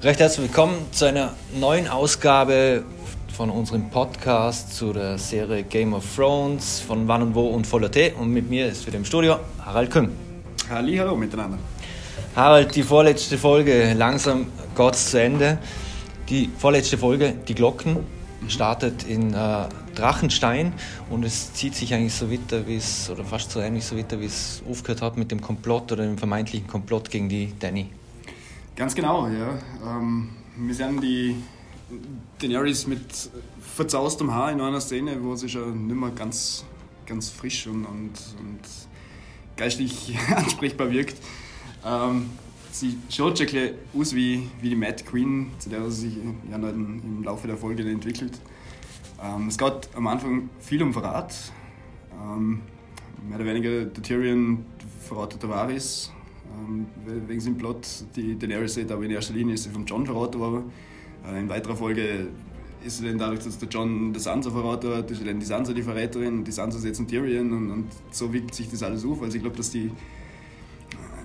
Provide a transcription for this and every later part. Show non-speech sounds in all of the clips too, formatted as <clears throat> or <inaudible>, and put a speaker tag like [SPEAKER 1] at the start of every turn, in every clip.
[SPEAKER 1] Recht herzlich willkommen zu einer neuen Ausgabe von unserem Podcast zu der Serie Game of Thrones von Wann und Wo und Voller T. Und mit mir ist wieder im Studio Harald Küng.
[SPEAKER 2] Halli, hallo miteinander.
[SPEAKER 1] Harald, die vorletzte Folge, langsam Gottes zu Ende. Die vorletzte Folge, die Glocken, startet in äh, Drachenstein und es zieht sich eigentlich so weiter, wie es, oder fast so ähnlich so weiter, wie es aufgehört hat mit dem Komplott oder dem vermeintlichen Komplott gegen die Danny.
[SPEAKER 2] Ganz genau, ja. Ähm, wir sehen die Daenerys mit verzaustem Haar in einer Szene, wo sie schon nicht mehr ganz, ganz frisch und, und, und geistlich <laughs> ansprechbar wirkt. Ähm, sie schaut schon ein aus wie, wie die Mad Queen, zu der sie sich ja, im Laufe der Folge entwickelt. Ähm, es geht am Anfang viel um Verrat. Ähm, mehr oder weniger der Tyrion verratet der Varys ähm, wegen seinem Plot. Die Daenerys sagt aber in erster Linie ist sie vom John verraten worden. Äh, in weiterer Folge ist sie dann dadurch, dass der John der Sansa verraten hat, ist dann die Sansa die Verräterin, die Sansa ist jetzt ein Tyrion und, und so wiegt sich das alles auf. Also ich glaube, dass die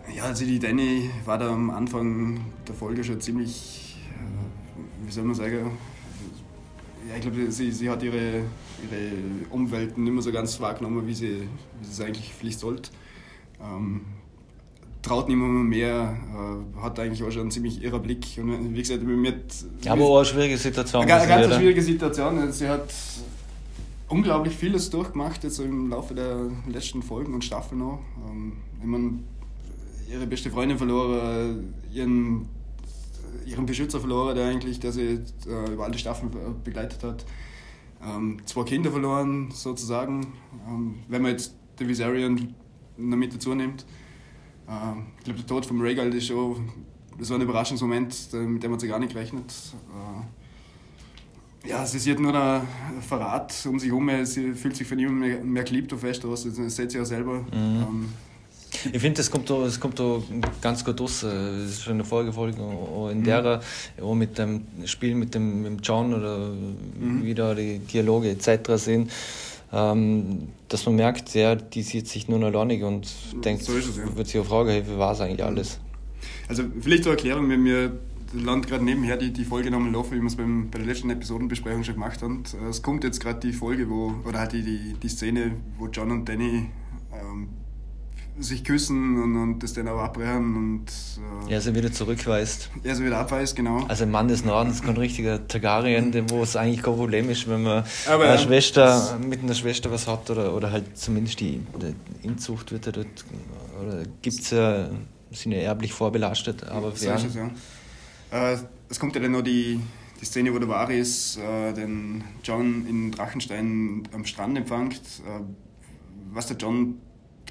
[SPEAKER 2] äh, ja, also die Danny war da am Anfang der Folge schon ziemlich, äh, wie soll man sagen, ja, ich glaube, sie, sie hat ihre, ihre Umwelt nicht mehr so ganz wahrgenommen, wie sie, wie sie es eigentlich vielleicht sollte. Ähm, traut niemand mehr, äh, hat eigentlich auch schon einen ziemlich irrer Blick. Und wie gesagt, mit,
[SPEAKER 1] ja, aber auch eine schwierige Situation.
[SPEAKER 2] Eine, eine ganz schwierige Situation. Sie hat unglaublich vieles durchgemacht jetzt im Laufe der letzten Folgen und Staffeln noch. Ähm, ich meine, ihre beste Freundin verloren, ihren, ihren Beschützer verloren, der eigentlich, der sie äh, über alle Staffeln begleitet hat. Ähm, zwei Kinder verloren, sozusagen. Ähm, wenn man jetzt der Viserion noch mit dazu nimmt. Ähm, ich glaube, der Tod von Rhaegal ist schon das war ein Überraschungsmoment, mit dem man sich gar nicht gerechnet. Äh, ja, sie sieht nur einen Verrat um sich herum, sie fühlt sich von ihm mehr, mehr geliebt auf Westeros, das sieht sie ja selber. Mhm. Ähm,
[SPEAKER 1] ich finde, das kommt da, das kommt da ganz gut raus. Das ist schon in mhm. der auch mit dem Spiel mit dem, mit John oder mhm. wie da die Dialoge etc. sind ähm, dass man merkt, ja, die sieht sich nur noch alleinig und denkt, so es, ja. wird fragen, hey, wie war es eigentlich alles?
[SPEAKER 2] Also vielleicht zur Erklärung, wenn wir land gerade nebenher die, die Folge nochmal laufen, wie wir es bei der letzten Episodenbesprechung schon gemacht haben. Es kommt jetzt gerade die Folge, wo, oder halt die, die, die Szene, wo John und Danny ähm, sich küssen und, und das dann auch abbrechen und
[SPEAKER 1] äh, er sie wieder zurückweist.
[SPEAKER 2] Er sie wieder abweist, genau.
[SPEAKER 1] Also ein Mann des Nordens, kein richtiger Targaryen, wo es eigentlich kein Problem ist, wenn man Aber, eine Schwester, mit einer Schwester was hat oder, oder halt zumindest die, die Inzucht wird ja dort, oder gibt es ja, sind ja erblich vorbelastet, aber
[SPEAKER 2] so ist es, ja. Äh, es kommt ja dann noch die, die Szene, wo der Varys äh, den John in Drachenstein am Strand empfängt. Äh, was der John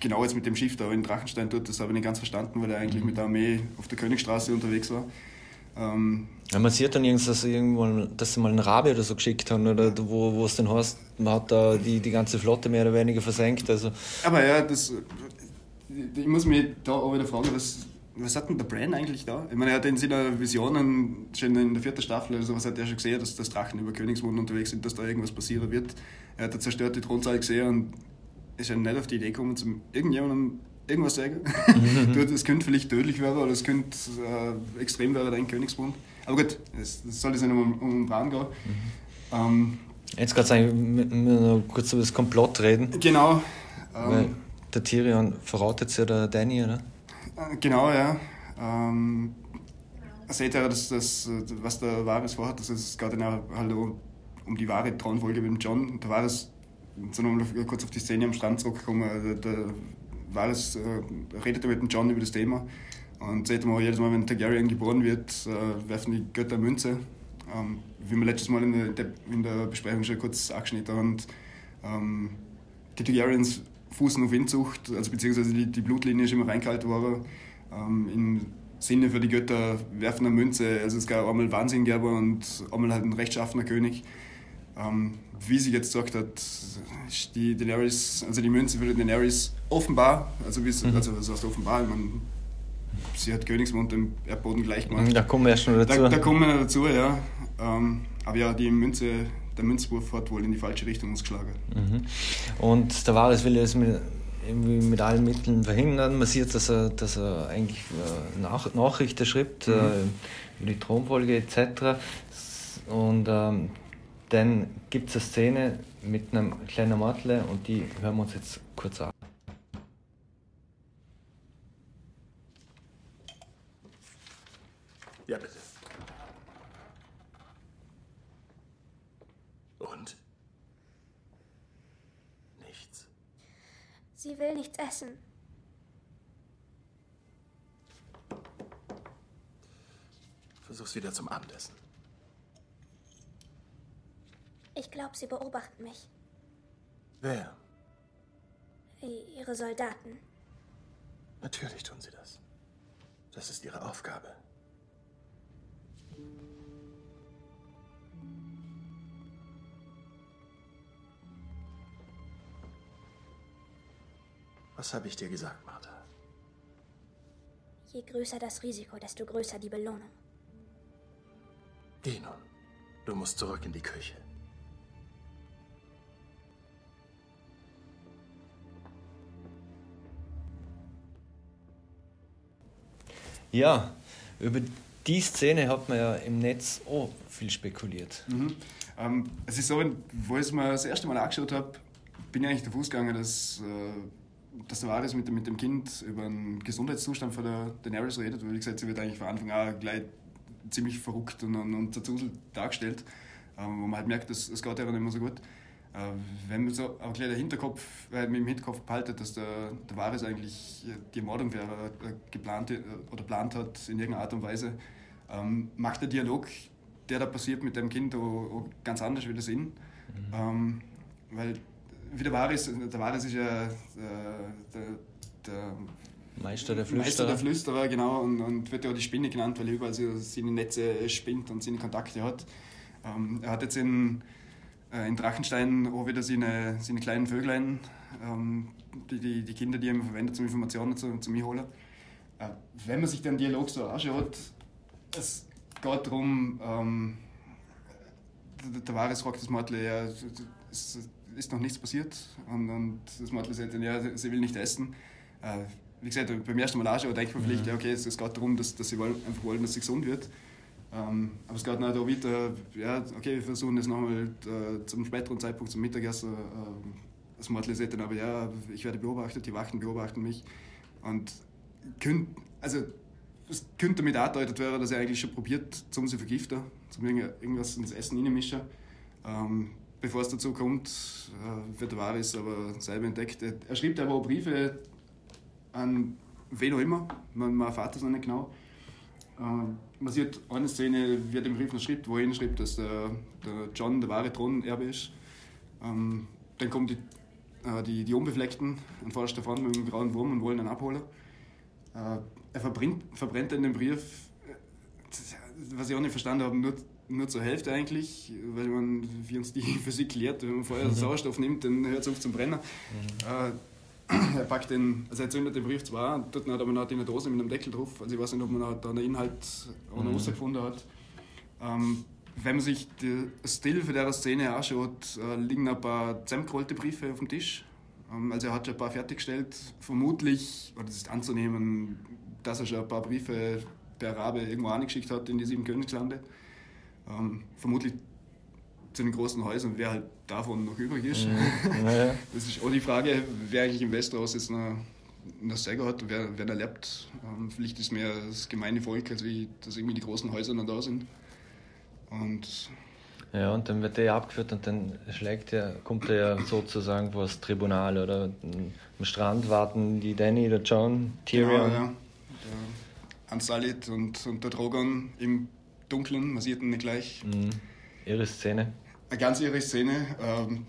[SPEAKER 2] genau jetzt mit dem Schiff da in Drachenstein tut, das habe ich nicht ganz verstanden, weil er eigentlich mhm. mit der Armee auf der Königstraße unterwegs war.
[SPEAKER 1] Ähm, ja, man sieht dann irgendwas, dass, irgendwo, dass sie mal einen Rabe oder so geschickt haben, oder wo, wo es dann heißt, man hat da die, die ganze Flotte mehr oder weniger versenkt. Also.
[SPEAKER 2] Aber ja, das, ich muss mich da auch wieder fragen, was, was hat denn der Bran eigentlich da? Ich meine, er hat in seiner Visionen schon in der vierten Staffel oder sowas hat er schon gesehen, dass das Drachen über Königsmund unterwegs sind, dass da irgendwas passieren wird. Er hat eine zerstörte Thronsaal gesehen und ist ja nicht auf die Idee gekommen, zum irgendjemandem irgendwas sagen. Mhm. <laughs> Es könnte vielleicht tödlich werden oder es könnte äh, extrem werden, dein Königsbund. Aber gut, es, soll jetzt nicht um, um den gehen. Mhm.
[SPEAKER 1] Ähm, Jetzt gerade sagen, kurz über das Komplott reden.
[SPEAKER 2] Genau.
[SPEAKER 1] Ähm, der Tyrion verratet ja der Danny, oder?
[SPEAKER 2] Äh, genau, ja. Ähm, seht ihr, dass das, was der Varys vorhat, dass es geht dann halt um die wahre Thronfolge mit dem John. Da war nochmal kurz auf die Szene am Strand zurückkommen, äh, da, es, äh, redet er mit dem John über das Thema und sagt mal, jedes Mal, wenn Targaryen geboren wird, äh, werfen die Götter Münze. Ähm, wie wir letztes Mal in der, in der Besprechung schon kurz angeschnitten haben, ähm, die Targaryens fußen auf Inzucht, also beziehungsweise die, die Blutlinie ist immer reingehalten worden. Ähm, Im Sinne für die Götter werfen eine Münze, also es gab einmal Wahnsinn und einmal halt ein rechtschaffener König. Ähm, wie sie jetzt gesagt hat, die Daenerys, also die Münze für Daenerys offenbar, also, wie es, mhm. also was heißt offenbar, ich meine, sie hat Königsmund dem Erdboden gleich gemacht.
[SPEAKER 1] Da kommen wir ja schon dazu.
[SPEAKER 2] Da, da kommen wir dazu, ja. Ähm, aber ja, die Münze, der Münzwurf hat wohl in die falsche Richtung uns geschlagen.
[SPEAKER 1] Mhm. Und da war es, will es mit irgendwie mit allen Mitteln verhindern. Man sieht, dass er, dass er eigentlich äh, Nach Nachrichten schreibt, mhm. äh, über die Thronfolge etc. Und ähm, dann gibt es eine Szene mit einem kleinen Mädchen und die hören wir uns jetzt kurz an.
[SPEAKER 3] Ja, bitte. Und? Nichts.
[SPEAKER 4] Sie will nichts essen.
[SPEAKER 3] Versuch's wieder zum Abendessen.
[SPEAKER 4] Ich glaube, sie beobachten mich.
[SPEAKER 3] Wer?
[SPEAKER 4] Ihre Soldaten.
[SPEAKER 3] Natürlich tun sie das. Das ist ihre Aufgabe. Was habe ich dir gesagt, Martha?
[SPEAKER 4] Je größer das Risiko, desto größer die Belohnung.
[SPEAKER 3] Geh nun. Du musst zurück in die Küche.
[SPEAKER 1] Ja, über die Szene hat man ja im Netz auch viel spekuliert.
[SPEAKER 2] Mhm. Ähm, es ist so, wo ich es mir das erste Mal angeschaut habe, bin ich eigentlich davon ausgegangen, dass, äh, dass der Varys mit, mit dem Kind über den Gesundheitszustand von der Daenerys redet, weil wie gesagt, sie wird eigentlich von Anfang an gleich ziemlich verrückt und, und, und dargestellt, ähm, wo man halt merkt, es geht ihr nicht mehr so gut. Äh, wenn man so auch gleich der Hinterkopf, äh, mit dem Hinterkopf behaltet, dass der, der Varys eigentlich die Ermordung wäre, äh, geplant äh, oder plant hat in irgendeiner Art und Weise, ähm, macht der Dialog, der da passiert mit dem Kind, auch, ganz anders wieder Sinn. Mhm. Ähm, weil wie der Varys, der Varys ist ja äh, der, der
[SPEAKER 1] Meister der Flüsterer.
[SPEAKER 2] Meister der Flüsterer, genau, und, und wird ja auch die Spinne genannt, weil er überall seine Netze spinnt und seine Kontakte hat. Ähm, er hat jetzt in äh, in Drachenstein auch wieder seine, seine kleinen Vöglein, ähm, die, die, die Kinder, die er immer verwendet, um Informationen zu, zu mir holen. Äh, wenn man sich den Dialog so anschaut, es geht darum, ähm, der Wahres fragt das Mädchen, ja, es ist noch nichts passiert. Und, und das Mädchen sagt dann, ja, sie will nicht essen. Äh, wie gesagt, beim ersten Mal anschauen, denkt man vielleicht, ja, okay, es, es geht darum, dass, dass sie wollen, einfach wollen, dass sie gesund wird. Ähm, aber es geht noch da weiter, ja, okay, wir versuchen das nochmal äh, zum späteren Zeitpunkt zum Mittagessen. Äh, das sagt dann aber, ja, ich werde beobachtet, die Wachen beobachten mich. Und könnt, also, es könnte damit angedeutet werden, dass er eigentlich schon probiert, zum sie vergiften, zum irgendwas ins Essen reinmischen. Ähm, bevor es dazu kommt, äh, wird der Varys aber selber entdeckt. Er schreibt aber auch Briefe an wen auch immer, man, man erfährt das noch nicht genau. Ähm, man sieht eine Szene, wie er den Brief noch schreibt, wo er schreibt, dass der, der John der wahre Thronerbe ist. Ähm, dann kommen die, äh, die, die Unbefleckten und vorderst davon mit dem grauen Wurm und wollen ihn abholen. Äh, er verbrennt, verbrennt in den Brief, äh, was ich auch nicht verstanden habe, nur, nur zur Hälfte eigentlich, weil man, wie uns die <laughs> Physik lehrt, wenn man vorher mhm. Sauerstoff nimmt, dann hört es auf zum Brennen. Mhm. Äh, <clears throat> er packt den, also er zündet den Brief zwar, dort hat aber noch eine Dose mit einem Deckel drauf. Also ich weiß nicht, ob man da den Inhalt noch mhm. rausgefunden hat. Ähm, wenn man sich den Stil für der Szene anschaut, äh, liegen ein paar zusammengerollte Briefe auf dem Tisch. Ähm, also er hat schon ein paar fertiggestellt. Vermutlich, oder das ist anzunehmen, dass er schon ein paar Briefe der Arabe irgendwo angeschickt hat in die sieben Königslande. Ähm, vermutlich zu den großen Häusern, wer halt davon noch übrig ist. Mhm. <laughs> Ja, Das ist auch die Frage, wer eigentlich im Westeros jetzt noch, noch Säger hat, wer, wer da lebt. Ähm, vielleicht ist mehr das gemeine Volk, als wie, dass irgendwie die großen Häuser noch da sind. Und
[SPEAKER 1] ja, und dann wird der abgeführt und dann schlägt er, kommt er ja sozusagen vor das Tribunal oder am Strand warten die Danny, der John, Tyrion. Genau, ja.
[SPEAKER 2] Der Ansalit und, und der Drogon im Dunkeln, man sieht ihn nicht gleich.
[SPEAKER 1] Mhm. Ihre Szene
[SPEAKER 2] eine ganz irre Szene, ähm,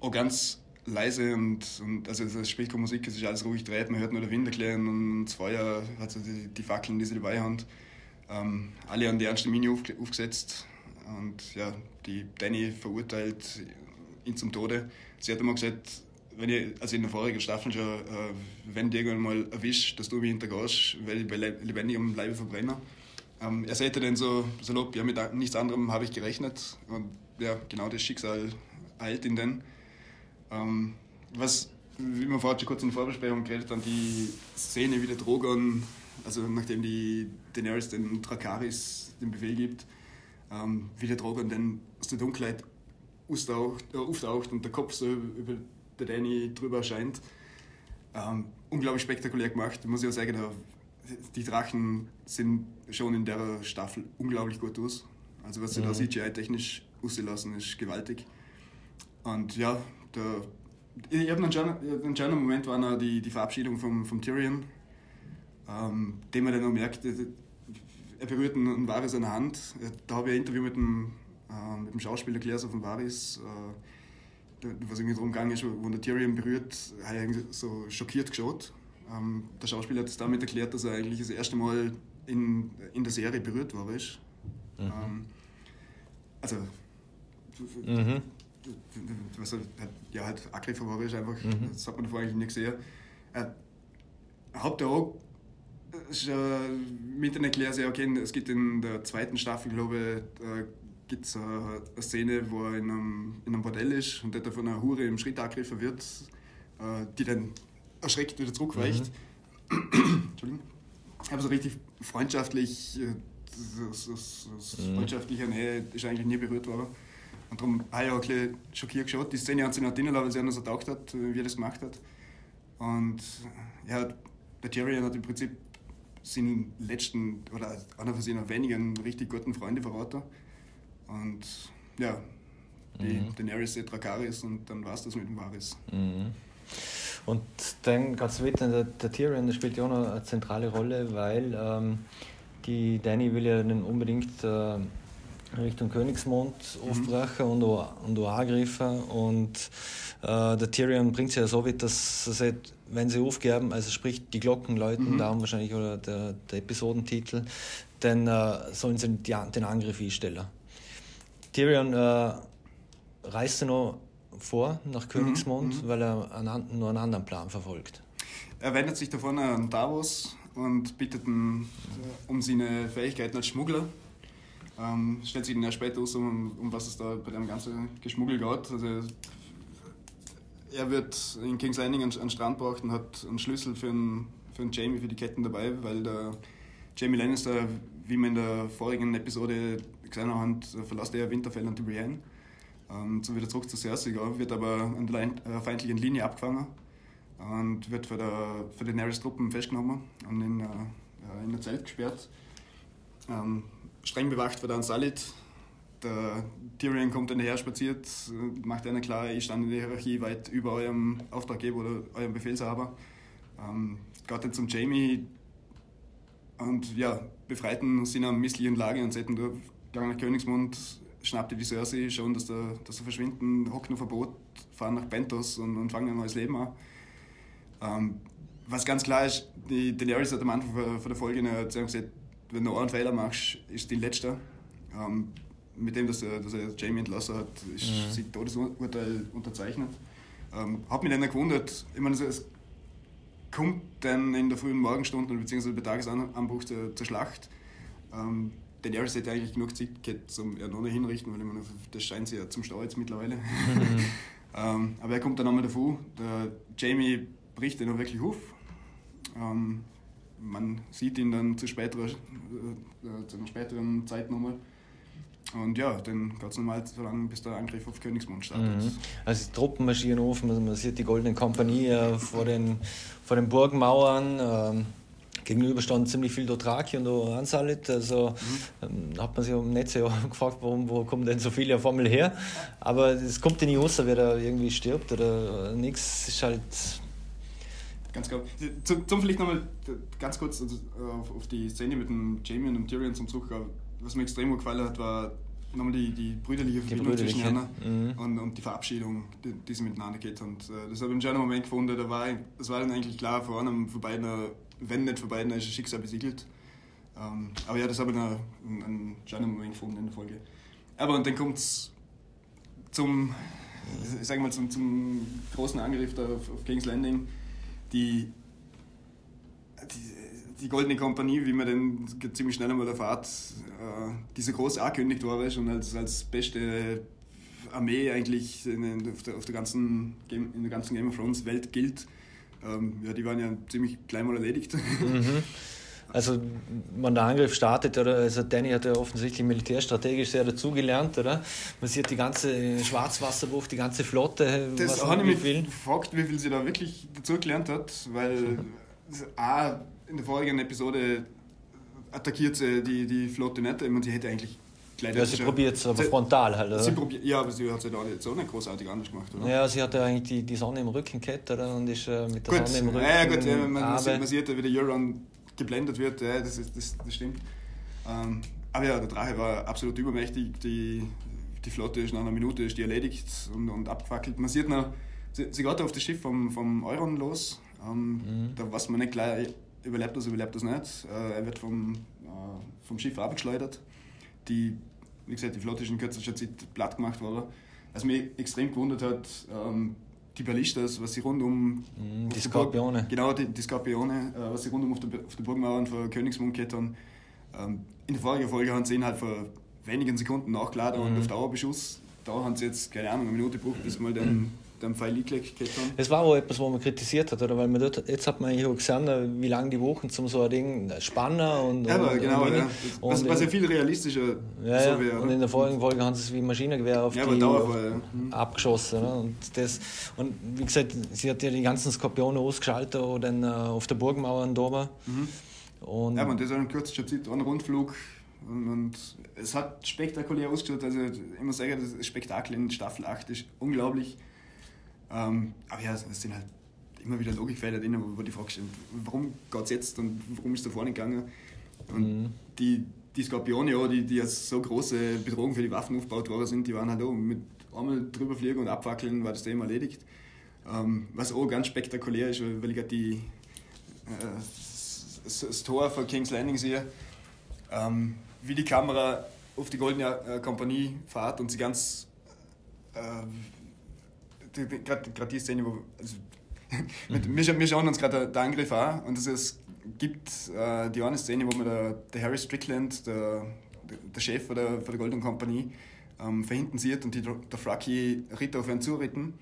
[SPEAKER 2] auch ganz leise und, und also es spielt keine Musik, es ist alles ruhig dreht, man hört nur den Wind erklären und das Feuer hat so die, die Fackeln, die sie dabei haben. Ähm, alle an die ernste Mini auf, aufgesetzt und ja, die Danny verurteilt ihn zum Tode. Sie hat immer gesagt, wenn ich, also in der vorigen Staffel schon, äh, wenn irgendwann mal erwischt, dass du mich hintergehst, weil ich lebendig am Leibe verbrenne. Ähm, er sagte dann so salopp, ja, mit nichts anderem habe ich gerechnet. Und ja, genau das Schicksal eilt ihn dann. Ähm, was wie wir vorhin schon kurz in der Vorbesprechung geredet haben, die Szene, wie der Drogon, also nachdem die Daenerys den Drakaris den Befehl gibt, ähm, wie der Drogon dann aus der Dunkelheit auftaucht, äh, auftaucht und der Kopf so über der Danny drüber erscheint. Ähm, unglaublich spektakulär gemacht, muss ich auch sagen. Die Drachen sind schon in der Staffel unglaublich gut aus. Also was sie mhm. da CGI-technisch auslassen, ist gewaltig. Und ja, der, ich habe einen, schönen, einen schönen Moment war noch die, die Verabschiedung vom, vom Tyrion, ähm, den man dann noch merkt, er berührt einen Varys an der Hand. Da habe ich ein Interview mit dem, äh, mit dem Schauspieler Claire von Varys, äh, was irgendwie darum gegangen ist, wo der Tyrion berührt, hat er so schockiert geschaut. Ähm, der Schauspieler hat es damit erklärt, dass er eigentlich das erste Mal in, in der Serie berührt war. Ist. Mhm. Ähm, also, mhm. was er, ja, halt ist einfach, mhm. das hat man davor eigentlich nicht gesehen. Er hat auch mit den erklärt, ja, okay, es gibt in der zweiten Staffel, glaube ich, da gibt es eine Szene, wo er in einem, in einem Bordell ist und der von einer Hure im Schritt angegriffen wird, äh, die dann erschreckt wieder zurückweicht. Mhm. <coughs> Entschuldigung. Aber so richtig freundschaftlich, äh, das, das, das mhm. freundschaftliche Nähe ist eigentlich nie berührt worden. Und darum habe ich auch ein bisschen schockiert geschaut. Die Szene hat sich noch drinnen, weil sie anders ertaucht hat, wie er das gemacht hat. Und ja, der Tyrion hat im Prinzip seinen letzten oder einer von seinen wenigen richtig guten Freunde verraten. Und ja, die mhm. Daenerys Drakaris und dann war es das mit dem Varys.
[SPEAKER 1] Mhm. Und dann ganz weiter, der, der Tyrion der spielt ja auch noch eine zentrale Rolle, weil ähm, die Dany will ja dann unbedingt äh, Richtung Königsmond mhm. aufbrechen und auch, und angreifen. Und äh, der Tyrion bringt sie ja so weit, dass er sagt, wenn sie aufgeben, also sprich die Glocken läuten, mhm. darum wahrscheinlich oder der, der Episodentitel, dann äh, sollen sie die, den Angriff einstellen. Tyrion äh, reist noch vor nach Königsmond, mhm. weil er einen, nur einen anderen Plan verfolgt.
[SPEAKER 2] Er wendet sich davon an Davos und bittet ihn um seine Fähigkeiten als Schmuggler. Ähm, stellt sich dann erst später aus, um, um was es da bei dem ganzen Geschmuggel geht. Also, er wird in King's Landing einen, einen Strand braucht und hat einen Schlüssel für einen, für einen Jamie, für die Ketten dabei, weil der Jamie Lannister, wie wir in der vorigen Episode gesehen haben, verlässt er Winterfell und die Brienne. Ähm, so wieder zurück zu Cersei, wird aber an der äh, feindlichen Linie abgefangen und wird für, der, für die Daenerys-Truppen festgenommen und in, äh, in ein Zelt gesperrt. Ähm, streng bewacht wird dann Salid. Der Tyrion kommt dann her, spaziert, macht einer klar, ich stand in der Hierarchie weit über eurem Auftraggeber oder eurem Befehlshaber. Ähm, geht dann zum Jamie und ja, befreit ihn aus seiner misslichen Lage und sagt ihn nach Königsmund, schnappte die Cersei, schon, dass er, dass er verschwinden, hockt nur Verbot, fahren nach Bentos und, und fangen ein neues Leben an. Ähm, was ganz klar ist, die Daenerys hat am Anfang von der Folge gesagt, wenn du einen Fehler machst, ist die letzte. Ähm, mit dem, dass er, dass er Jamie entlassen hat, ist mhm. sein Todesurteil unterzeichnet. Ähm, hat mich dann gewundert, ich meine, es kommt dann in der frühen Morgenstunde bzw. bei Tagesanbruch zur, zur Schlacht. Ähm, den Daenerys hätte eigentlich genug Zeit gehabt, zum er noch hinrichten, weil ich meine, das scheint sich ja zum Stau jetzt mittlerweile. Mhm. <laughs> ähm, aber er kommt dann nochmal davon. Der Jamie bricht dann auch wirklich auf. Ähm, man sieht ihn dann zu, späterer, äh, zu einer späteren Zeit nochmal. Und ja, dann es normal so lange, bis der Angriff auf Königsmund startet. Mhm.
[SPEAKER 1] Also die Truppen marschieren auf, man sieht die Goldene Kompanie äh, vor, den, vor den Burgmauern. Ähm, gegenüber standen ziemlich viel Dothraki und Ansalit. Also mhm. ähm, hat man sich im Netz ja <laughs> gefragt, warum, wo kommen denn so viele auf einmal her. Aber es kommt ja nicht raus, wer da irgendwie stirbt oder nichts. ist halt
[SPEAKER 2] Ganz genau. Zum, zum vielleicht nochmal ganz kurz also, auf, auf, die Szene mit dem Jamie und dem Tyrion zum Zug. Was mir extrem gut gefallen hat, war nochmal die, die brüderliche Verbindung zwischen ihnen mhm. und, und die Verabschiedung, die, die sie miteinander geht. Und äh, das habe ich einen schönen Moment gefunden. Da war, das war dann eigentlich klar, vor allem für beiden, wenn nicht für beiden, ist das Schicksal besiegelt. Ähm, aber ja, das habe ich einen, einen schönen Moment gefunden in der Folge. Aber und dann kommt es zum, ich sag mal, zum, zum großen Angriff auf, auf King's Landing die, die, die, Goldene Kompanie, wie man dann ziemlich schnell einmal erfahrt, äh, diese groß angekündigt war schon als, als beste Armee eigentlich in, auf, der, auf der ganzen Game, in der ganzen Game of Thrones Welt gilt. Ähm, ja, die waren ja ziemlich klein mal erledigt. Mhm. <laughs>
[SPEAKER 1] Also, wenn der Angriff startet, oder, also Danny hat ja offensichtlich militärstrategisch sehr dazugelernt, oder? Man sieht die ganze Schwarzwasserwurf, die ganze Flotte.
[SPEAKER 2] Das habe ich mich gefragt, wie viel sie da wirklich dazugelernt hat, weil <laughs> A, in der vorigen Episode attackiert sie die, die Flotte nicht, und sie hätte eigentlich
[SPEAKER 1] gleich Ja, sie probiert es aber sie, frontal halt, oder?
[SPEAKER 2] Sie ja, aber sie hat es ja da jetzt auch nicht großartig anders gemacht, oder?
[SPEAKER 1] Ja, sie hat ja eigentlich die, die Sonne im Rücken gehabt, oder? Und ist äh, mit der gut. Sonne im Rücken.
[SPEAKER 2] Ja, gut, ja, man, man, sieht, man sieht ja, wie der Euron geblendet wird, ja, das, ist, das, das stimmt. Ähm, aber ja, der Drache war absolut übermächtig. Die, die Flotte ist nach einer Minute ist die erledigt und, und abgefackelt. Man sieht noch, sie, sie geht auf das Schiff vom, vom Euron los. Ähm, mhm. Da weiß man nicht gleich, überlebt das, überlebt das nicht. Äh, er wird vom, äh, vom Schiff abgeschleudert. Die, wie gesagt, die Flotte ist in kürzester Zeit platt gemacht worden. Was mich extrem gewundert hat, ähm, die Ballistas, was sie rund um.
[SPEAKER 1] Mm, die Skorpione.
[SPEAKER 2] Burg, genau, die, die Skorpione, äh, was sie rund um auf der, auf der Burgmauern von Königsmund haben. Ähm, in der vorigen Folge haben sie ihn halt vor wenigen Sekunden nachgeladen mm. und mhm. auf Dauerbeschuss. Da haben sie jetzt, keine Ahnung, eine Minute gebraucht, bis mal den <clears throat> dem Fall eingelegt haben.
[SPEAKER 1] Das war auch etwas, was man kritisiert hat, oder? Weil man dort, jetzt hat man hier gesehen, wie lange die Wochen zum so ein Ding spannen und.
[SPEAKER 2] Ja,
[SPEAKER 1] und,
[SPEAKER 2] genau, und, ja. was, was ja viel realistischer
[SPEAKER 1] ja, so wäre. Und in der vorigen Folge haben sie es wie Maschinengewehr auf
[SPEAKER 2] ja,
[SPEAKER 1] die
[SPEAKER 2] auf,
[SPEAKER 1] mhm. abgeschossen. Ne? Und, das, und wie gesagt, sie hat ja die ganzen Skorpione ausgeschaltet oder dann, äh, auf der Burgmauer in Dober. Mhm.
[SPEAKER 2] Und ja, man, das ist in kürzester Zeit ein Rundflug. Und, und, es hat spektakulär ausgeschaut. Also, ich muss sagen, das Spektakel in Staffel 8 ist unglaublich. Ähm, aber ja, es sind halt immer wieder Logikfelder drin, wo, die Frage stellt, warum geht es jetzt und warum ist es da vorne gegangen? Und mhm. die, die Skorpione, ja, die, die als so große Bedrohung für die Waffen aufgebaut worden sind, die waren halt auch mit einmal drüber fliegen und abwackeln, war das Thema erledigt. Ähm, was auch ganz spektakulär ist, weil ich gerade die, äh, das, das, Tor von King's Landing sehe, ähm, wie die Kamera auf die Goldene äh, Kompanie fährt und sie ganz äh, gerade die Szene, wo. Also, <laughs> mhm. wir, wir schauen uns gerade den Angriff an und es gibt äh, die eine Szene, wo man der, der Harry Strickland, der, der Chef von der, von der Golden Company, ähm, verhinten sieht und die, der Fracky Ritter auf ihn zuritten.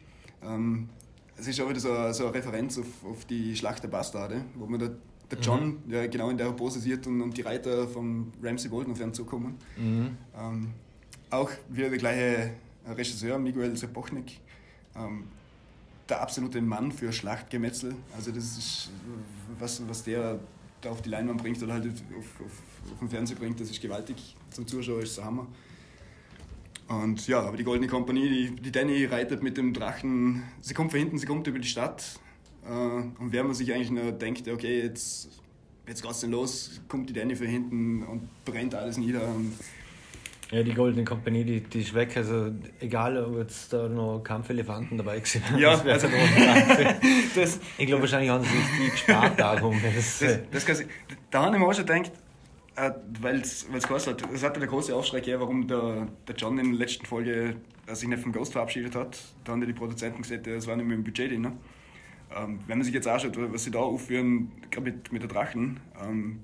[SPEAKER 2] Ähm, es ist auch wieder so, so eine Referenz auf, auf die Schlacht der Bastarde, wo man der, der John mhm. ja, genau in der Pose sieht und, und die Reiter von Ramsey Bolton auf ihn zukommen. Mhm. Ähm, auch wieder der gleiche Regisseur, Miguel Sepochnik, ähm, der absolute Mann für Schlachtgemetzel. Also das ist, was, was der da auf die Leinwand bringt oder halt auf, auf, auf den Fernseher bringt, das ist gewaltig. Zum Zuschauer ist es Hammer. Und ja, aber die Goldene Kompanie, die, die Danny reitet mit dem Drachen, sie kommt von hinten, sie kommt über die Stadt. Äh, und während man sich eigentlich nur denkt, okay, jetzt, jetzt es denn los, kommt die Danny von hinten und brennt alles nieder. Und
[SPEAKER 1] ja, die Goldene Kompanie, die, die ist weg. Also egal, ob jetzt da noch Kampfelefanten dabei sind.
[SPEAKER 2] Ja, also, <laughs>
[SPEAKER 1] das, ich glaube, wahrscheinlich haben sie sich die gespart darum.
[SPEAKER 2] Das, das, das kann ich, da habe ich mir auch schon gedacht, äh, weil es hat, es hatte der große Aufschrei gegeben, warum der, der John in der letzten Folge sich nicht vom Ghost verabschiedet hat. Da haben die Produzenten gesagt, das war nicht mehr im Budget drin. Ne? Ähm, wenn man sich jetzt anschaut, was sie da aufführen, gerade mit, mit der Drachen, ähm,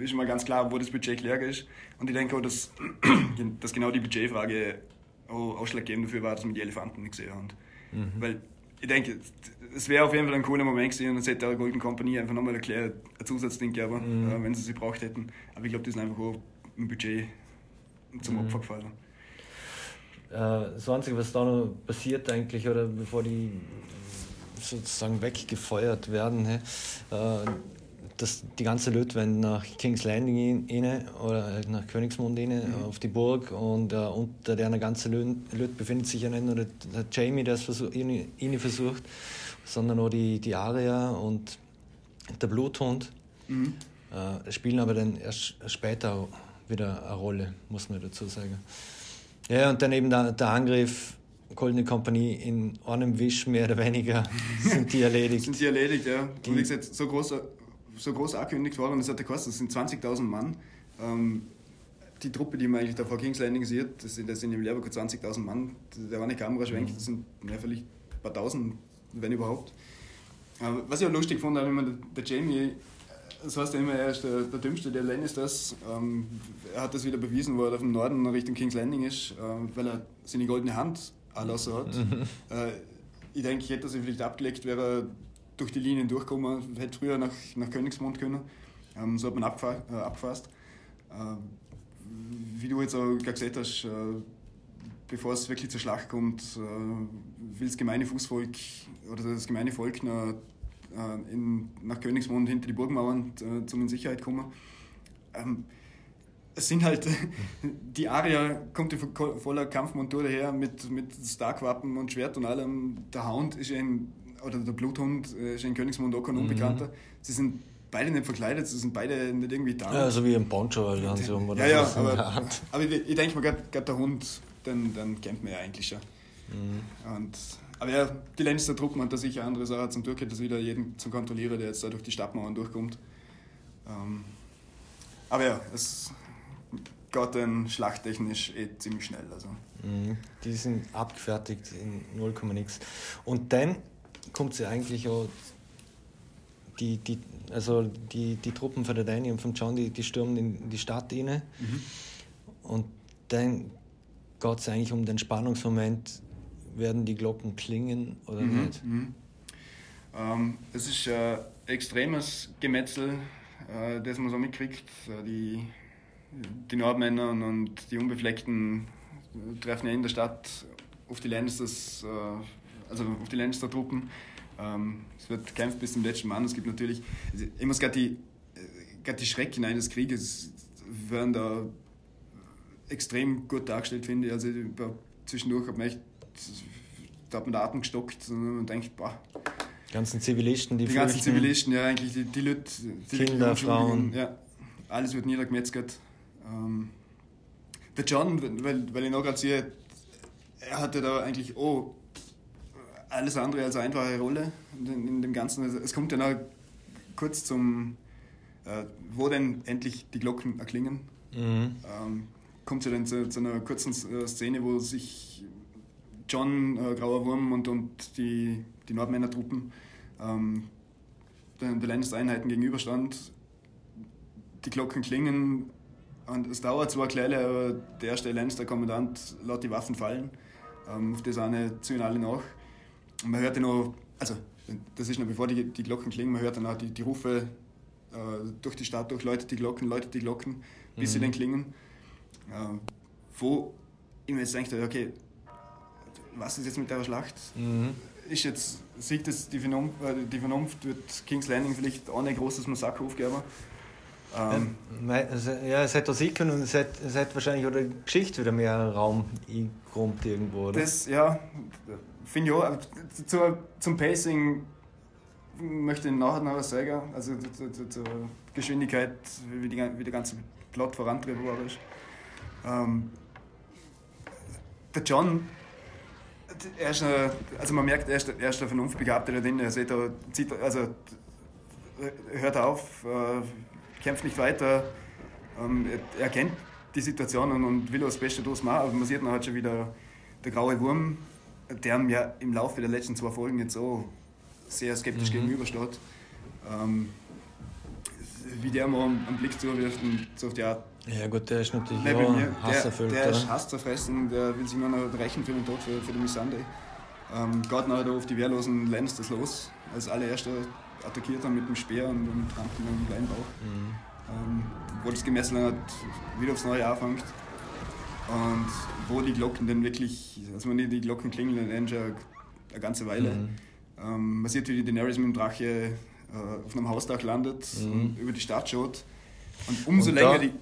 [SPEAKER 2] ist immer ganz klar, wo das Budget klar ist. Und ich denke auch, dass, <clears throat> dass genau die Budgetfrage auch ausschlaggebend dafür war, dass wir die Elefanten nicht gesehen haben. Mhm. Weil ich denke, es wäre auf jeden Fall ein cooler Moment gewesen und es hätte der Golden Company einfach nochmal erklärt, ein Zusatzding gegeben, mhm. äh, wenn sie sie braucht hätten. Aber ich glaube, das ist einfach auch ein Budget zum mhm. Opfer gefallen.
[SPEAKER 1] Äh, das Einzige, was da noch passiert eigentlich, oder bevor die sozusagen weggefeuert werden, äh, dass die ganze Leute wenn nach King's Landing rein, oder halt nach Königsmund rein, mhm. auf die Burg und äh, unter der ganze Leute befindet sich ja nicht nur der, der Jamie, der es versucht, ihn, versucht, sondern auch die, die Aria und der Bluthund. Mhm. Äh, spielen aber dann erst später wieder eine Rolle, muss man dazu sagen. Ja, und dann eben der, der Angriff Goldene Kompanie in einem Wisch mehr oder weniger <laughs> sind die erledigt.
[SPEAKER 2] sind die erledigt, ja. Und wie gesagt, so groß so groß angekündigt worden, das hat gekostet, das sind 20.000 Mann. Ähm, die Truppe, die man eigentlich da vor King's Landing sieht, das sind, das sind im Lehrbuch 20.000 Mann. Der eine Kamera schwenkt, das sind ja, vielleicht ein paar tausend, wenn überhaupt. Aber was ich auch lustig fand, man der Jamie das heißt ja immer, er ist der, der Dümmste der Lannisters. Ähm, er hat das wieder bewiesen, wo er auf dem Norden Richtung King's Landing ist, äh, weil er seine goldene Hand erlassen hat. äh, ich denke, hätte er sich vielleicht abgelegt, wäre er durch die Linien durchgekommen, hätte früher nach, nach Königsmund können. Ähm, so hat man abgefa äh, abgefasst. Äh, wie du jetzt auch gesagt hast, äh, bevor es wirklich zur Schlacht kommt, äh, will das gemeine Fußvolk oder das gemeine Volk noch, äh, in, nach Königsmund hinter die Burgmauern äh, zum in Sicherheit kommen. Ähm, es sind halt, <laughs> die Aria kommt voller Kampfmontur daher mit, mit Starkwappen und Schwert und allem. Der Hound ist ein, oder der Bluthund ist in Königsmund auch kein mhm. Unbekannter. Mhm. Sie sind beide nicht verkleidet, sie sind beide nicht irgendwie da.
[SPEAKER 1] Ja, so wie ein Poncho halt
[SPEAKER 2] haben sie oder Ja, ja, aber, aber ich, ich denke mal, gerade der Hund, den, den kennt man ja eigentlich schon. Mhm. Und, aber ja, die Lannister Truppen und da sicher andere Sachen zum Durchgehen, das wieder jeden zu kontrollieren, der jetzt da durch die Stadtmauern durchkommt. Ähm, aber ja, es geht dann schlachttechnisch eh ziemlich schnell. Also.
[SPEAKER 1] Mhm. Die sind abgefertigt in 0, nix. Und dann kommt sie eigentlich auch die, die, also die, die Truppen von der Danny und von John, die, die stürmen in die Stadt rein. Mhm. Und dann geht es eigentlich um den Spannungsmoment, werden die Glocken klingen oder mhm. nicht? Mhm.
[SPEAKER 2] Ähm, es ist ein extremes Gemetzel, äh, das man so mitkriegt. Äh, die, die Nordmänner und die Unbefleckten treffen ja in der Stadt auf die Lannisters, äh, also auf die Lannister-Truppen ähm, es wird gekämpft bis zum letzten Mann. Es gibt natürlich, also ich muss gerade die, äh, die Schrecken eines Krieges werden da extrem gut dargestellt, finde ich. Also zwischendurch hat man echt, da hat man den Atem gestockt und man denkt, boah.
[SPEAKER 1] Die ganzen Zivilisten,
[SPEAKER 2] die Die ganzen Zivilisten, ja, eigentlich, die, die Leute. Die
[SPEAKER 1] Kinder, Leute, Frauen.
[SPEAKER 2] Ja, alles wird niedergemetzelt. Ähm, der John, weil, weil ich noch gerade sehe, er hatte da eigentlich, oh, alles andere als eine einfache Rolle in, dem Ganzen. Also es kommt dann auch kurz zum, äh, wo denn endlich die Glocken erklingen. Mhm. Ähm, kommt es dann zu, zu, einer kurzen äh, Szene, wo sich John, äh, Grauer Wurm und, und die, die Nordmänner-Truppen ähm, der, der Landeseinheiten gegenüberstand. Die Glocken klingen und es dauert zwar kleine, aber der erste Lannister-Kommandant lässt die Waffen fallen. Ähm, auf das eine ziehen alle nach. Man hört ja noch, also das ist noch bevor die, die Glocken klingen, man hört dann auch die, die Rufe äh, durch die Stadt durch, läutet die Glocken, läutet die Glocken, bis mhm. sie dann klingen. Äh, wo ich mir jetzt denke, okay, was ist jetzt mit der Schlacht? Mhm. Ist jetzt, sieht das die Vernunft, äh, die Vernunft wird King's Landing vielleicht auch ein großes Massaker aufgeben?
[SPEAKER 1] Ähm, ja, es hätte sein können und es hätte, es hätte wahrscheinlich auch die Geschichte wieder mehr Raum eingeräumt irgendwo, oder?
[SPEAKER 2] Das, ja, finde auch. Zu, zum Pacing möchte ich nachher noch was sagen. Also zur, zur Geschwindigkeit, wie, die, wie der ganze Plot vorantrieben ist. Ähm, der John, er ist eine, also man merkt, er ist, er ist der Vernunftbegabte da drin. Er sieht zieht, also hört auf, äh, kämpft nicht weiter. Ähm, er, er, kennt die Situation und, und will das Beste daraus machen. Aber man sieht dann halt schon wieder der graue Wurm, der mir im Laufe der letzten zwei Folgen jetzt auch sehr skeptisch mhm. gegenübersteht. Ähm, wie der mal einen Blick zuwirft und so auf die Art.
[SPEAKER 1] Ja gut, der ist natürlich Nein,
[SPEAKER 2] mir, hasserfüllt. Der, der ist hasszerfressen, der will sich immer noch rächen für den Tod für, für den Missande. Ähm, geht nachher da auf die wehrlosen Lannisters los. Als allererster attackiert er mit dem Speer und, und ihn mit dem Beinbauch. Mhm. Ähm, wo das Gemessel hat wieder aufs Neue anfängt. Und wo die Glocken dann wirklich, also wenn die Glocken klingeln, dann schon eine ganze Weile. Mhm. Ähm, man sieht, wie die Daenerys mit dem Drache äh, auf einem Hausdach landet mhm. und über die Stadt schaut. Und umso und länger da, die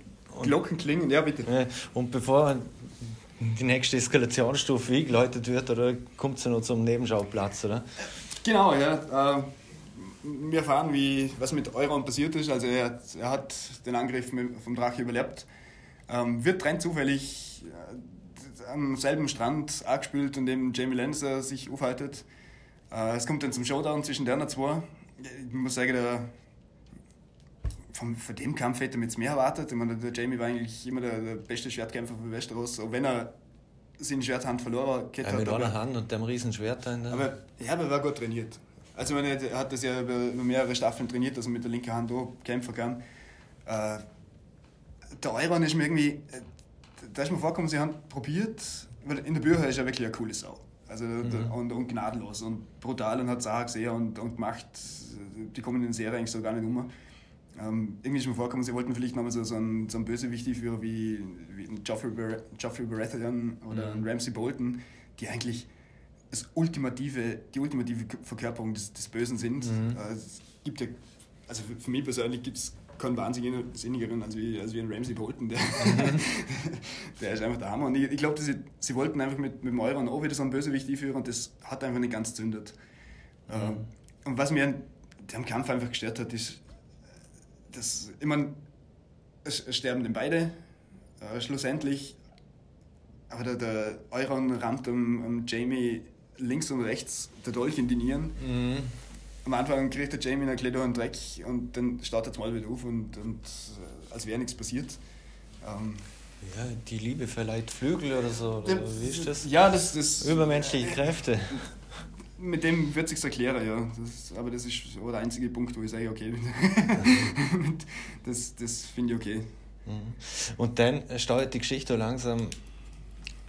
[SPEAKER 2] Glocken klingen, ja bitte.
[SPEAKER 1] Und bevor die nächste Eskalationsstufe eingeläutet wird, oder kommt ja noch zum Nebenschauplatz, oder?
[SPEAKER 2] Genau, ja. Äh, wir erfahren, wie, was mit Euron passiert ist. Also er, er hat den Angriff vom Drache überlebt. Ähm, wird rein zufällig äh, am selben Strand angespült, an dem Jamie Lannister sich aufhaltet. Äh, es kommt dann zum Showdown zwischen der zwei. Ich muss sagen, der, von, von dem Kampf hätte man jetzt mehr erwartet. Ich meine, der Jamie war eigentlich immer der, der beste Schwertkämpfer von Westeros, auch wenn er seine Schwerthand verloren
[SPEAKER 1] hat. Ja, mit einer Hand und dem riesen Schwert da
[SPEAKER 2] Aber, ja, aber er war gut trainiert. Also meine, er hat das ja über, über mehrere Staffeln trainiert, dass er mit der linken Hand auch kämpfen kann. Äh, der Euron ist mir irgendwie, äh, da ist mir vorgekommen, sie haben probiert, weil in der Bücher ist er wirklich eine coole Sau. Also mhm. und, und gnadenlos und brutal und hat auch gesehen und, und gemacht. Die kommen in der Serie eigentlich so gar nicht um. Ähm, irgendwie ist mir vorgekommen, sie wollten vielleicht nochmal so, so, einen, so einen Bösewicht führen wie, wie einen Geoffrey, Bar Geoffrey Baratheon oder mhm. einen Ramsey Bolton, die eigentlich das ultimative, die ultimative Verkörperung des, des Bösen sind. Mhm. Äh, es gibt ja, also für, für mich persönlich gibt es keinen wahnsinnigeren als wie, als wie ein Ramsey Bolton. Der, mhm. <laughs> der ist einfach der Hammer. Und ich, ich glaube, sie, sie wollten einfach mit, mit dem Euron auch wieder so einen Bösewicht führen und das hat einfach nicht ganz zündet. Mhm. Und was mir am Kampf einfach gestört hat, ist, dass immer es, es sterben denn beide äh, schlussendlich, aber der, der Euron rammt um, um Jamie links und rechts der Dolch in die Nieren. Mhm. Am Anfang kriegt der Jamie einen kleinen Dreck und dann startet es mal wieder auf und, und äh, als wäre nichts passiert. Ähm,
[SPEAKER 1] ja, die Liebe verleiht Flügel oder so, oder wie ist das?
[SPEAKER 2] Ja, das ist.
[SPEAKER 1] Übermenschliche Kräfte.
[SPEAKER 2] Mit dem wird sich erklären, ja. Das, aber das ist der einzige Punkt, wo ich sage, okay, <laughs> das, das finde ich okay.
[SPEAKER 1] Mhm. Und dann steuert die Geschichte langsam,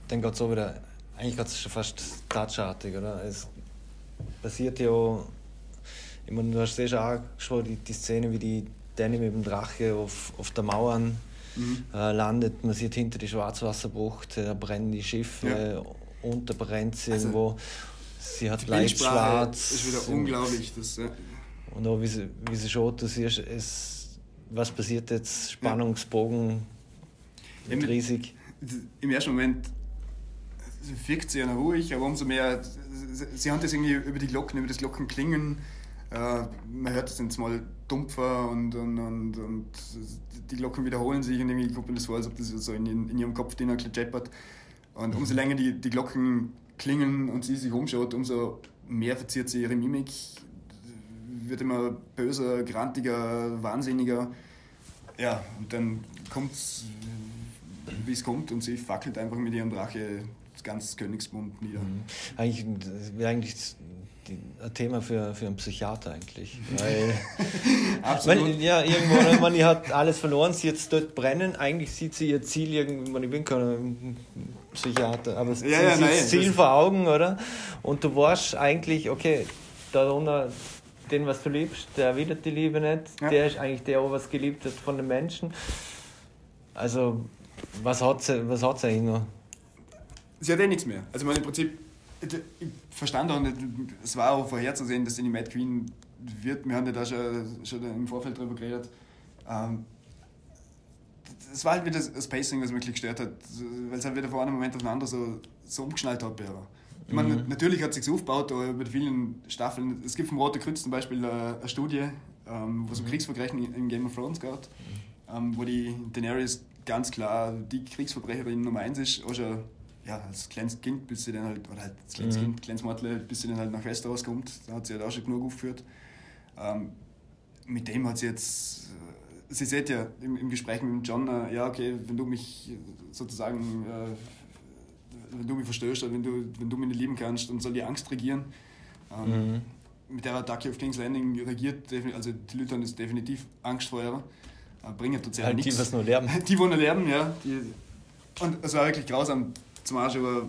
[SPEAKER 1] dann geht es so wieder, eigentlich geht es schon fast touchartig, oder? Es passiert ja, ich meine, du hast eh schon angeschaut, die, die Szene, wie die Danny mit dem Drache auf, auf der Mauer mhm. äh, landet. Man sieht hinter die Schwarzwasserbucht, da brennen die Schiffe, ja. unter brennt sie also, irgendwo. Sie hat leicht schwarz.
[SPEAKER 2] ist wieder unglaublich. Das, ja.
[SPEAKER 1] Und auch wie sie, wie sie schaut, du siehst, es, was passiert jetzt, Spannungsbogen ja. riesig.
[SPEAKER 2] Im ersten Moment wirkt sie ja ruhig, aber umso mehr, sie hat das irgendwie über die Glocken, über das Glockenklingen, äh, man hört es jetzt mal dumpfer und, und, und, und, die Glocken wiederholen sich und irgendwie kommt mir das vor, als ob das so in, in ihrem Kopf drin kleppert. Und umso länger die, die Glocken klingen und sie sich umschaut, umso mehr verzieht sie ihre Mimik, wird immer böser, grantiger, wahnsinniger. Ja, und dann kommt es, wie es kommt, und sie fackelt einfach mit ihrem Drache das ganze Königsbund nieder. Mhm.
[SPEAKER 1] Eigentlich eigentlich ein Thema für, für einen Psychiater eigentlich. <laughs> Weil, Absolut. Weil, ja, irgendwo, man, die hat alles verloren, sie jetzt dort brennen, eigentlich sieht sie ihr Ziel irgendwann, ich bin kein Psychiater, aber sie ja, ja, sieht das Ziel vor Augen, oder? Und du weißt eigentlich, okay, darunter den, was du liebst, der erwidert die Liebe nicht, ja. der ist eigentlich der, was geliebt hat von den Menschen. Also, was hat sie, was hat sie eigentlich noch?
[SPEAKER 2] Sie hat eh nichts mehr. Also, man im Prinzip ich verstand auch nicht, es war auch vorherzusehen, dass sie die Mad Queen wird. Wir haben ja da schon, schon im Vorfeld darüber geredet. Ähm, es war halt wieder das Pacing, was mich wirklich gestört hat, weil es halt wieder von einem Moment auf den anderen so, so umgeschnallt hat. Ich meine, mhm. natürlich hat es sich aufgebaut über vielen Staffeln. Es gibt vom Rote Kreuz zum Beispiel eine, eine Studie, ähm, wo es um mhm. Kriegsverbrechen in Game of Thrones geht, ähm, wo die Daenerys ganz klar die Kriegsverbrecherin Nummer 1 ist, auch schon ja, als kleines Kind, bis sie dann halt, oder halt als kleines mhm. Kind, kleines Mädel, bis sie dann halt nach Westeros kommt, da hat sie halt auch schon genug aufgeführt. Ähm, mit dem hat sie jetzt, äh, sie sieht ja im, im Gespräch mit John, äh, ja, okay, wenn du mich sozusagen, äh, wenn du mich verstößt oder wenn du, wenn du mich nicht lieben kannst, dann soll die Angst regieren. Ähm, mhm. Mit der Attacke auf King's Landing regiert, also die haben jetzt definitiv Angst vor ihr. Äh, bringen halt, halt nichts.
[SPEAKER 1] Die, was nur lernen. <laughs>
[SPEAKER 2] Die, wollen nur lernen, ja. Die, und es war wirklich grausam zum Arsch über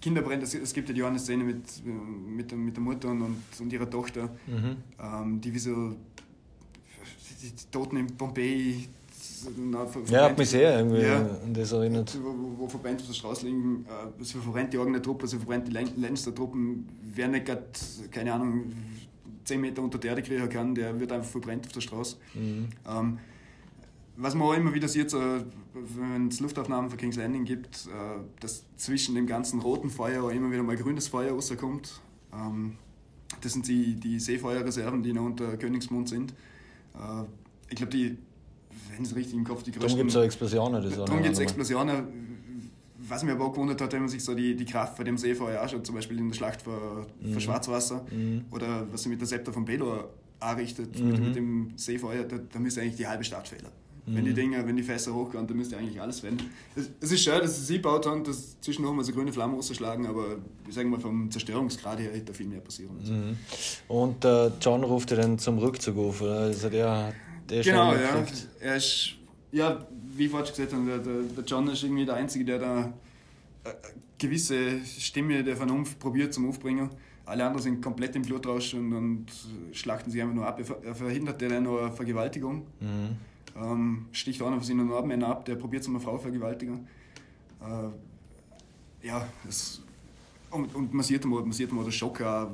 [SPEAKER 2] Kinder brennt. Es, es gibt ja die eine Szene mit, mit, mit der Mutter und, und ihrer Tochter, mhm. ähm, die wie so die, die Toten in Pompeji.
[SPEAKER 1] Na, ja, hat mich sehr irgendwie ja, an das erinnert.
[SPEAKER 2] Wo, wo, verbrennt auf der Straße liegen, äh, sie verbrennt die eigene Truppe, sie verbrennt die Lannister-Truppen. Wer nicht grad, keine Ahnung, 10 Meter unter der Erde kriegen kann, der wird einfach verbrennt auf der Straße. Mhm. Ähm, was man auch immer wieder sieht, so, wenn es Luftaufnahmen für King's Landing gibt, äh, dass zwischen dem ganzen roten Feuer auch immer wieder mal grünes Feuer rauskommt. Ähm, das sind die, die Seefeuerreserven, die noch unter Königsmund sind. Äh, ich glaube, die, wenn es richtig im Kopf, die
[SPEAKER 1] größten... Darum gibt es Explosionen. Das
[SPEAKER 2] darum gibt es Explosionen. Was mich aber auch gewundert hat, wenn man sich so die, die Kraft von dem Seefeuer anschaut, zum Beispiel in der Schlacht vor, mhm. vor Schwarzwasser mhm. oder was sie mit der Septa von Belor anrichtet, mhm. mit, mit, dem Seefeuer, da, da müsste eigentlich die halbe Stadt fehlen Wenn die Dinger, wenn die Fässer hochgehen, dann müsste eigentlich alles werden. Es, es ist schön, dass sie gebaut haben, dass zwischendurch mal so grüne Flammen rausschlagen, aber ich sage mal, vom Zerstörungsgrad her hätte da viel mehr passieren.
[SPEAKER 1] Mhm. Und äh, John ruft ja dann zum Rückzug auf, oder? Also der, der ist
[SPEAKER 2] Genau, ja. Er ist, ja, wie ich vorhin gesagt habe, der, der, John ist irgendwie der Einzige, der da eine gewisse Stimme der Vernunft probiert zum Aufbringen. Alle anderen sind komplett im Blutrausch und, und schlachten sich einfach nur ab. Er ver- Er verhindert ja dann nur eine Vergewaltigung.
[SPEAKER 1] Mhm.
[SPEAKER 2] Ähm, sticht einer von seinen Nordmännern ab, der probiert es eine Frau vergewaltigen. Äh, ja, das, und, und man sieht mal, man sieht mal den Schock auch.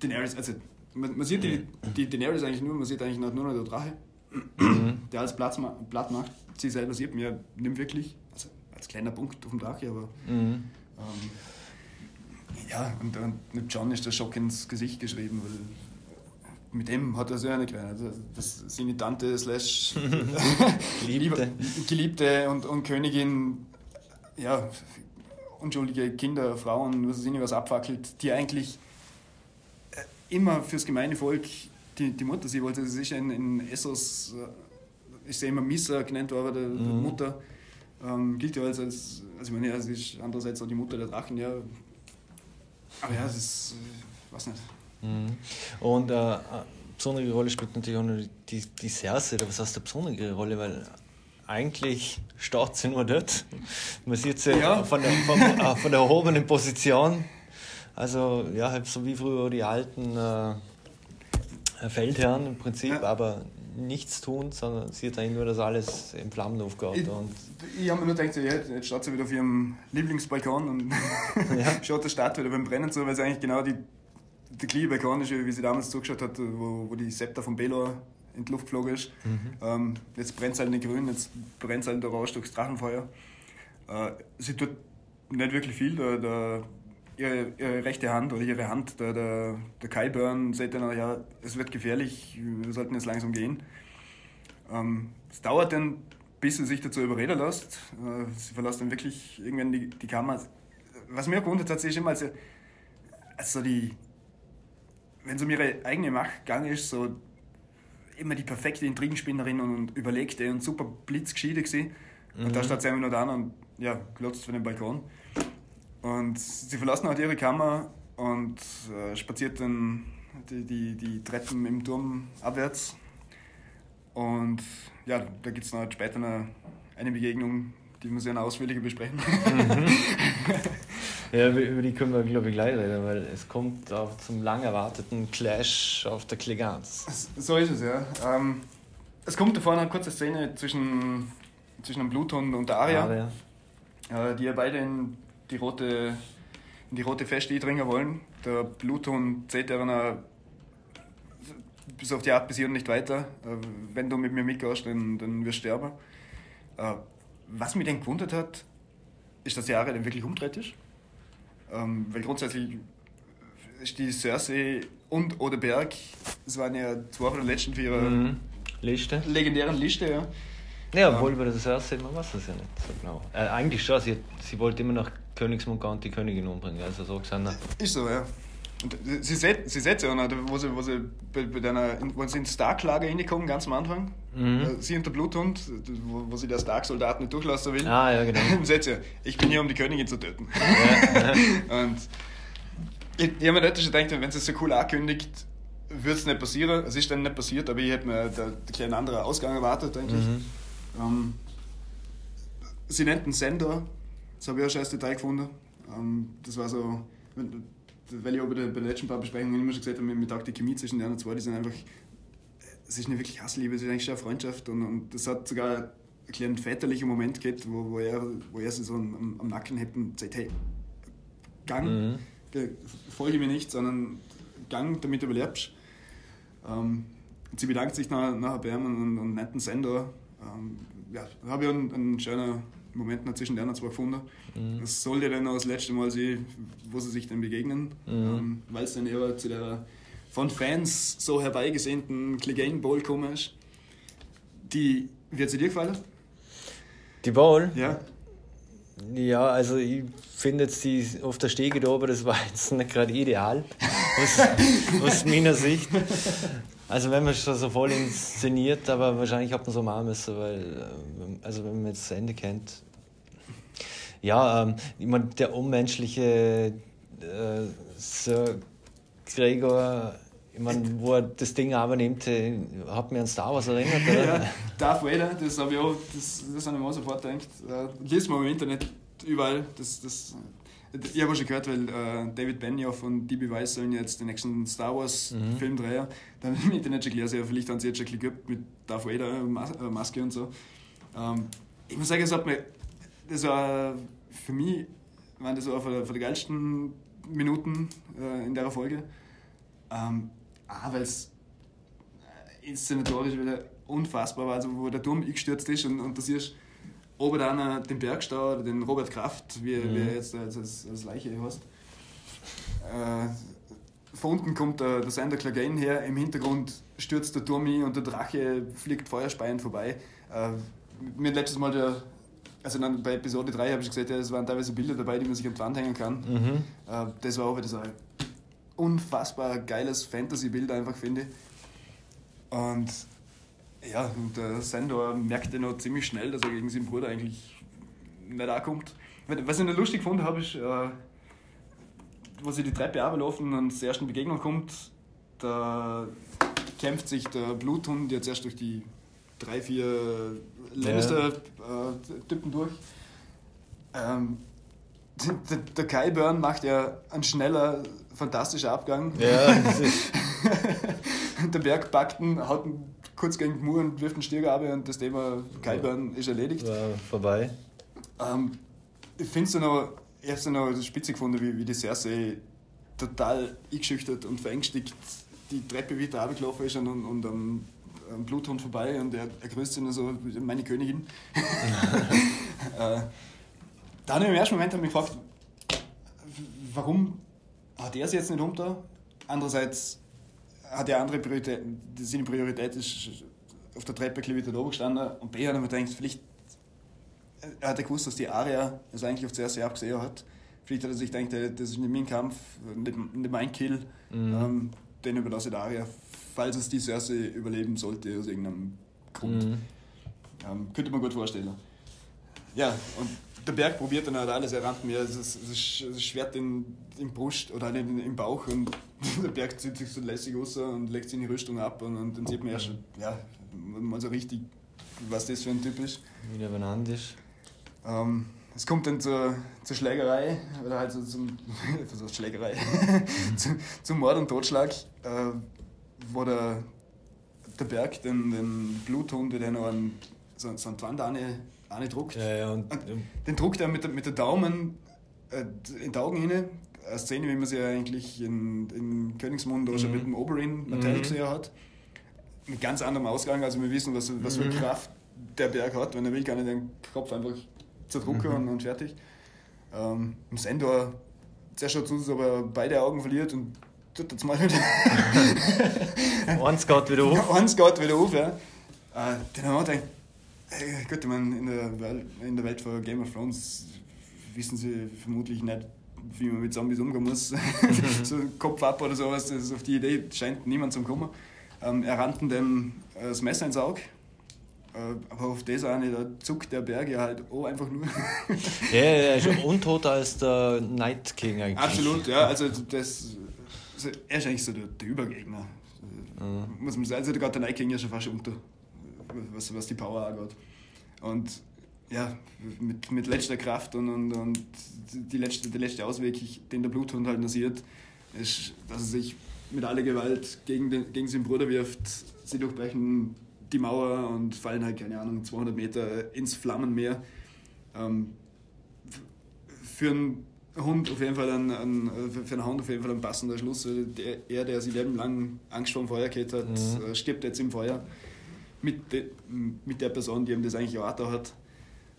[SPEAKER 2] Daenerys, also man, man sieht die, die Daenerys eigentlich nur, man sieht eigentlich nur noch der Drache, der alles Platz platt macht. Sie selber sieht man ja nicht wirklich, also als kleiner Punkt auf dem Drache, aber
[SPEAKER 1] Mhm.
[SPEAKER 2] ähm, ja, und, und mit John ist der Schock ins Gesicht geschrieben, weil mit dem hat er so eine gerechnet. Also, Das seine Tante slash <laughs>
[SPEAKER 1] Geliebte. <laughs>
[SPEAKER 2] Geliebte und, und Königin, ja, unschuldige Kinder, Frauen, was weiß ich was abfackelt, die eigentlich äh, immer fürs gemeine Volk die, die Mutter sie wollte. Ist in, in Essos, äh, ist sie immer Missa genannt worden, der, der Mutter. Ähm, gilt ja als, als, also ich meine, ja, sie ist andererseits auch die Mutter der Drachen, ja. Aber ja, es ist, äh, weiß nicht.
[SPEAKER 1] Mhm. Und äh, eine besondere Rolle spielt natürlich auch noch die, die oder was heißt eine besondere Rolle, weil eigentlich steht sie nur dort. Man sieht sie
[SPEAKER 2] Ja.
[SPEAKER 1] von, der, von, äh, von der erhobenen Position. Also, ja, halt so wie früher die alten äh, Feldherren im Prinzip,
[SPEAKER 2] Ja.
[SPEAKER 1] aber nichts tun, sondern sieht eigentlich nur, dass alles in Flammen aufgeht.
[SPEAKER 2] Ich,
[SPEAKER 1] Und
[SPEAKER 2] ich habe mir nur gedacht, so, ja, jetzt steht sie wieder auf ihrem Lieblingsbalkon und <laughs>
[SPEAKER 1] Ja. <laughs>
[SPEAKER 2] schaut der Stadt wieder beim Brennen zu, weil es eigentlich genau die, der gleiche Balkon ist, wie sie damals zugeschaut hat, wo, wo die Scepter von Belor in die Luft geflogen ist. Ähm, jetzt brennt es halt nicht grün, jetzt brennt es halt orange durchs Drachenfeuer. Äh, sie tut nicht wirklich viel. Der, der, ihre, ihre rechte Hand oder ihre Hand, der, der, der Kyburn, sagt dann, ja, es wird gefährlich, wir sollten jetzt langsam gehen. Ähm, es dauert dann, bis sie sich dazu überreden lässt. Äh, sie verlässt dann wirklich irgendwann die, die Kammer. Was mir gewundert hat, sie ist immer, als, als so die, wenn es um ihre eigene Macht gegangen ist, so immer die perfekte Intrigenspinnerin und überlegte und super blitzgescheite gewesen. Und da steht sie immer nur da und ja, glotzt von dem Balkon. Und sie verlassen halt ihre Kammer und äh, spaziert dann die, die, die Treppen im Turm abwärts. Und ja, da gibt es noch halt später eine, eine Begegnung, die wir sehr ausführlicher besprechen. <laughs>
[SPEAKER 1] ja, über die können wir, glaube ich, gleich reden, weil es kommt auch zum lang erwarteten Clash auf der Klegans.
[SPEAKER 2] so ist es, ja. Ähm, es kommt davor eine kurze Szene zwischen, zwischen dem Bluthund und der Aria.
[SPEAKER 1] Aria.
[SPEAKER 2] äh, die ja beide in die rote, in die rote Feste eindringen wollen. Der Bluthund zählt einer bis auf die Art bis hier und nicht weiter. Äh, wenn du mit mir mitgehst, dann, dann wirst du sterben. Äh, was mich dann gewundert hat, ist, dass die Aria dann wirklich umdreht ist. Ähm, weil grundsätzlich ist die Cersei und Oder Berg, das waren ja zwei von den letzten ihre
[SPEAKER 1] Mhm. Liste.
[SPEAKER 2] legendären Liste, ja.
[SPEAKER 1] Ja, obwohl bei der Cersei, man weiß es ja nicht so genau. Äh, eigentlich schon, sie, sie wollte immer noch Königsmund die Königin umbringen, also so gesehen.
[SPEAKER 2] Ist so, ja. Und sie sieht, sie sieht ja auch noch, wo sie, wo sie bei, bei deiner, wo sie ins Stark-Lager reinkommen, ganz am Anfang. Äh, Sie und der Bluthund, wo, wo sie der Stark-Soldat nicht durchlassen will.
[SPEAKER 1] Ah, ja, genau. <laughs>
[SPEAKER 2] sieht sie, ich bin hier, um die Königin zu töten. <laughs> Und ich, ich habe mir dort schon gedacht, wenn sie es so cool ankündigt, würde es nicht passieren. Es ist dann nicht passiert, aber ich hätte mir da einen anderen Ausgang erwartet, denke ich. Ähm, sie nennt ihn Sender. Das habe ich auch schon als Detail gefunden. Ähm, das war so, weil ich auch bei den, bei letzten paar Besprechungen immer schon gesagt habe, mir taugt die Chemie zwischen den zwei, die sind einfach, es ist nicht wirklich Hassliebe, es ist eigentlich schon eine Freundschaft. Und, und das hat sogar einen kleinen väterlichen Moment gehabt, wo, wo, er, wo er sie so am, am Nacken hebt und sagt, hey, Gang, ge- folge mir nicht, sondern Gang, damit du überlebst. Ähm, sie bedankt sich nach, nachher bei ihm und, und, nennt Sender. Ähm, ja, da habe ich einen, einen schönen Moment noch zwischen denen zwei gefunden. Das soll ja dann auch das letzte Mal sein, wo sie sich dann begegnen, ähm, weil es dann eher zu der von Fans so herbeigesehnten Clegane Bowl gekommen ist. Die, wie hat sie dir gefallen?
[SPEAKER 1] Die Ball?
[SPEAKER 2] Ja.
[SPEAKER 1] Ja, also ich finde jetzt die auf der Stege da oben, das war <laughs> jetzt nicht gerade ideal, aus, <laughs> aus meiner Sicht. Also wenn man schon so voll inszeniert, aber wahrscheinlich hat man so machen müssen, weil, äh, also wenn man jetzt das Ende kennt. Ja, ähm, ich meine, der unmenschliche äh, Sir Gregor, ich meine, wo er das Ding aber nimmt, äh, hat mir an Star Wars erinnert, oder?
[SPEAKER 2] ja, Darth Vader, das habe ich auch, das, das habe ich mir auch sofort gedacht. Äh, liest man im Internet überall, das, das ich habe schon gehört, weil äh, David Benioff und D.B. Weiss sollen jetzt den nächsten Star Wars mhm. Film drehen. Da habe ich im Internet schon gelesen, ja, vielleicht haben sie jetzt schon ein gehabt mit Darth Vader, äh, Mas äh, Maske und so. Ähm, ich muss sagen, es hat mir, das war für mich, waren das so von der, geilsten Minuten äh, in der Folge. Ähm, auch weil es äh, inszenatorisch wieder unfassbar war, also wo der Turm gestürzt ist und, und du siehst, oben dann den Bergstau oder den Robert Kraft, wie, mhm. wie er jetzt als, als, als Leiche heißt. Äh, von unten kommt der, der Sander Clegane her, im Hintergrund stürzt der Turm und der Drache fliegt feuerspeiend vorbei. Äh, mir letztes Mal der, also dann bei Episode 3 habe ich gesagt, ja, es waren teilweise Bilder dabei, die man sich an die Wand hängen kann. Mhm. Äh, das war auch wieder so ein unfassbar geiles Fantasy-Bild einfach, finde ich. Und ja, und der Sandor merkte noch ziemlich schnell, dass er gegen seinen Bruder eigentlich nicht ankommt. Was ich noch lustig gefunden habe, ist, äh, wo sie die Treppe ablaufen und zur ersten Begegnung kommt, da kämpft sich der Bluthund jetzt erst durch die drei, vier Lannister-Typen äh, durch. Ähm, der, der Kyburn macht ja einen schneller, fantastischer Abgang. Ja, <laughs> der Bergbackten haut einen kurz gegen die Mur und wirft einen Stierger ab und das Thema Kalbern ist erledigt.
[SPEAKER 1] War vorbei.
[SPEAKER 2] Ähm, ich finde es noch, ich habe es noch spitze gefunden, wie, wie die Cersei total eingeschüchtert und verängstigt die Treppe wieder runtergelaufen ist und, und, und am, am Bluthund vorbei und er, er grüßt sie nur so, meine Königin. <laughs> äh, dann im ersten Moment habe ich mich gefragt, warum hat er sie jetzt nicht runter? Andererseits hat ja andere Prioritäten. Seine Priorität ist auf der Treppe wieder oben gestanden und B hat er mir gedacht, vielleicht er hat gewusst, dass die Aria es eigentlich auf zuerst abgesehen hat. Vielleicht hat er sich gedacht, das ist nicht mein Kampf, nicht, nicht mein Kill. Mhm. Ähm, den überlasse ich der Aria, falls es die Cersei überleben sollte aus irgendeinem Grund. Mhm. Ähm, könnte man gut vorstellen. Ja, und der Berg probiert dann halt alles, er rammt mir das, das Schwert in, in Brust oder halt in, im Bauch und <laughs> der Berg zieht sich so lässig aus und legt sich in die Rüstung ab und, und dann sieht man ja schon, ja, mal so richtig, was das für ein Typ ist.
[SPEAKER 1] Wie der benannt ist.
[SPEAKER 2] Ähm, es kommt dann zur, zur Schlägerei, oder halt so zum, <laughs> so Schlägerei, <laughs> zum, zum Mord und Totschlag, äh, wo der, der Berg den, den Bluthund, der noch einen, so, so einen Twand eine druckt.
[SPEAKER 1] Ja, ja, und, und
[SPEAKER 2] den druckt er mit, der, mit der Daumen äh, in die Augen hinein. Eine Szene, wie man sie ja eigentlich in, in Königsmund oder schon mhm. mit dem Oberyn Mattel mhm. gesehen hat. Mit ganz anderem Ausgang. Also wir wissen, was, was für mhm. Kraft der Berg hat. Wenn er will, kann er den Kopf einfach zerdrucken mhm. und, und fertig. Ähm, Im Sendor zuerst schaut es aus, er beide Augen verliert und tut jetzt mal wieder. <laughs>
[SPEAKER 1] Eins geht wieder auf.
[SPEAKER 2] Eins geht wieder auf, ja. Äh, den haben wir gedacht, äh, gut, ich meine, in der, Welt, in der Welt von Game of Thrones wissen sie vermutlich nicht, wie man mit Zombies umgehen muss. <laughs> so Kopf ab oder sowas, das auf die Idee scheint niemand zu kommen. Ähm, er rannten dem äh, das Messer ins Auge. Äh, aber auf das eine, da zuckt der Berg ja halt auch einfach nur. <laughs>
[SPEAKER 1] ja, er ist untoter als der Night King eigentlich.
[SPEAKER 2] Absolut, ja. Also, das, also er ist eigentlich so der, der Übergegner. Mhm. Muss man sagen. Also, der Night King ja schon fast unter was, was die Power angeht. Und ja, mit, mit letzter Kraft und, und, und die letzte, der letzte Ausweg, den der Bluthund halt noch sieht, ist, dass er sich mit aller Gewalt gegen, den, gegen seinen Bruder wirft. Sie durchbrechen die Mauer und fallen halt, keine Ahnung, 200 Meter ins Flammenmeer. Ähm, für einen Hund auf jeden Fall ein, ein, für einen Hund auf jeden Fall ein passender Schluss. Der, er, der sein Leben lang Angst vor dem Feuer gehabt hat, mhm. stirbt jetzt im Feuer mit, de, mit der Person, die ihm das eigentlich da hat.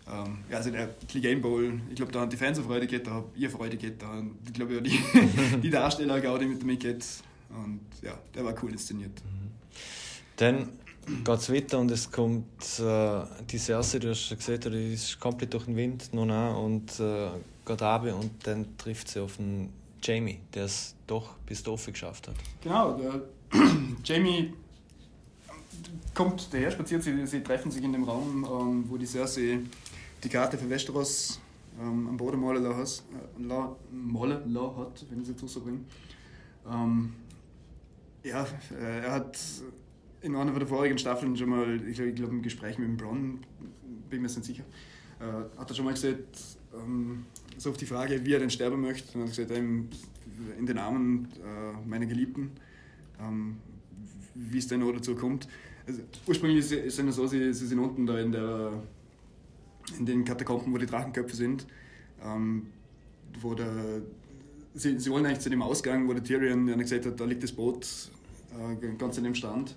[SPEAKER 2] Ähm, ja, also der Game Bowl, ich glaube, da haben die Fans Freude gehabt, da habe ich Freude gehabt, da haben, ich glaube, ja, die, <laughs> die Darsteller Gaudi mit mir gehabt. Und ja, der war cool inszeniert. Mhm.
[SPEAKER 1] Dann geht es weiter und es kommt äh, die Cersei, du hast gesehen, die ist komplett durch den Wind noch an und äh, geht runter und dann trifft sie auf den Jamie, der es doch bis Dorf geschafft hat.
[SPEAKER 2] Genau, der <clears throat> Jamie kommt daher spaziert, sie, sie treffen sich in dem Raum, ähm, wo die Cersei die Karte für Westeros ähm, am Boden malen la, la, malen la hat, wenn es jetzt so bringe. Ähm, ja, äh, er hat in einer der vorigen Staffeln schon mal, ich glaube, glaub, im Gespräch mit dem Bronn, bin mir nicht sicher, äh, hat er schon mal gesagt, ähm, so auf die Frage, wie er denn sterben möchte, und hat gesagt, ähm, in den Armen äh, meiner Geliebten, ähm, wie es denn noch dazu kommt. Also, ursprünglich ist es ja so, sie, sie sind unten da in, der, in den Katakomben, wo die Drachenköpfe sind, ähm, wo der, sie, sie wollen eigentlich zu dem Ausgang, wo der Tyrion ja gesagt hat, da liegt das Boot äh, ganz in dem Stand.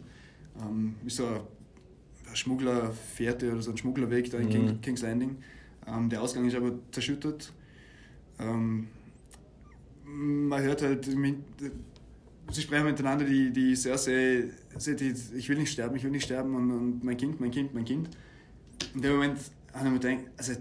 [SPEAKER 2] Ähm, ist so eine Schmugglerfährte oder so ein Schmugglerweg da in mhm. King, King's Landing. Ähm, der Ausgang ist aber zerschüttet. Ähm, man hört halt, sie sprechen miteinander, die, die Cersei sagt, ich will nicht sterben, ich will nicht sterben und, und mein Kind, mein Kind, mein Kind. In dem Moment habe ich mir gedacht, also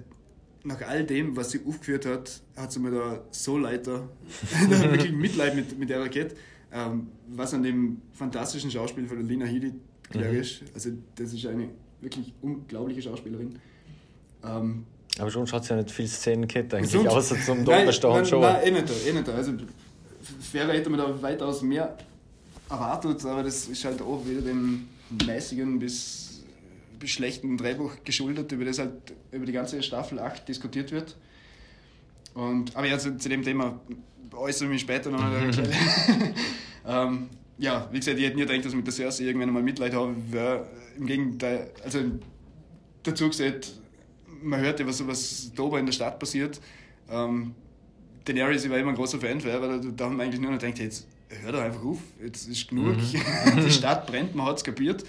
[SPEAKER 2] nach all dem, was sie aufgeführt hat, hat sie mir da so leid da, <laughs> wirklich Mitleid mit, mit der Rakete. Ähm, was an dem fantastischen Schauspiel von Lina Headey klar mhm. ist. Also das ist eine wirklich unglaubliche Schauspielerin. Ähm,
[SPEAKER 1] aber schon hat sie ja nicht viel Szenen gehabt, eigentlich, außer zum Doppelstaunen schon.
[SPEAKER 2] Nein, eh nicht, eh nicht. Also, Fähre hätte man da weitaus mehr erwartet, aber das ist halt auch wieder dem mäßigen bis, bis schlechten Drehbuch geschuldet, über das halt über die ganze Staffel 8 diskutiert wird. Und, aber ja, zu, zu dem Thema äußere ich mich später noch mal. <laughs> ähm, ja, wie gesagt, ich hätte nie gedacht, dass ich mit der Cersei irgendwann mal Mitleid habe. Im Gegenteil, also dazu gesagt, man hört ja, was, was da in der Stadt passiert. Ähm, Daenerys, ich war immer ein großer Fan, weil da haben wir eigentlich nur noch gedacht, jetzt hör doch einfach auf, jetzt ist genug, mhm. <laughs> die Stadt brennt, man hat es kapiert.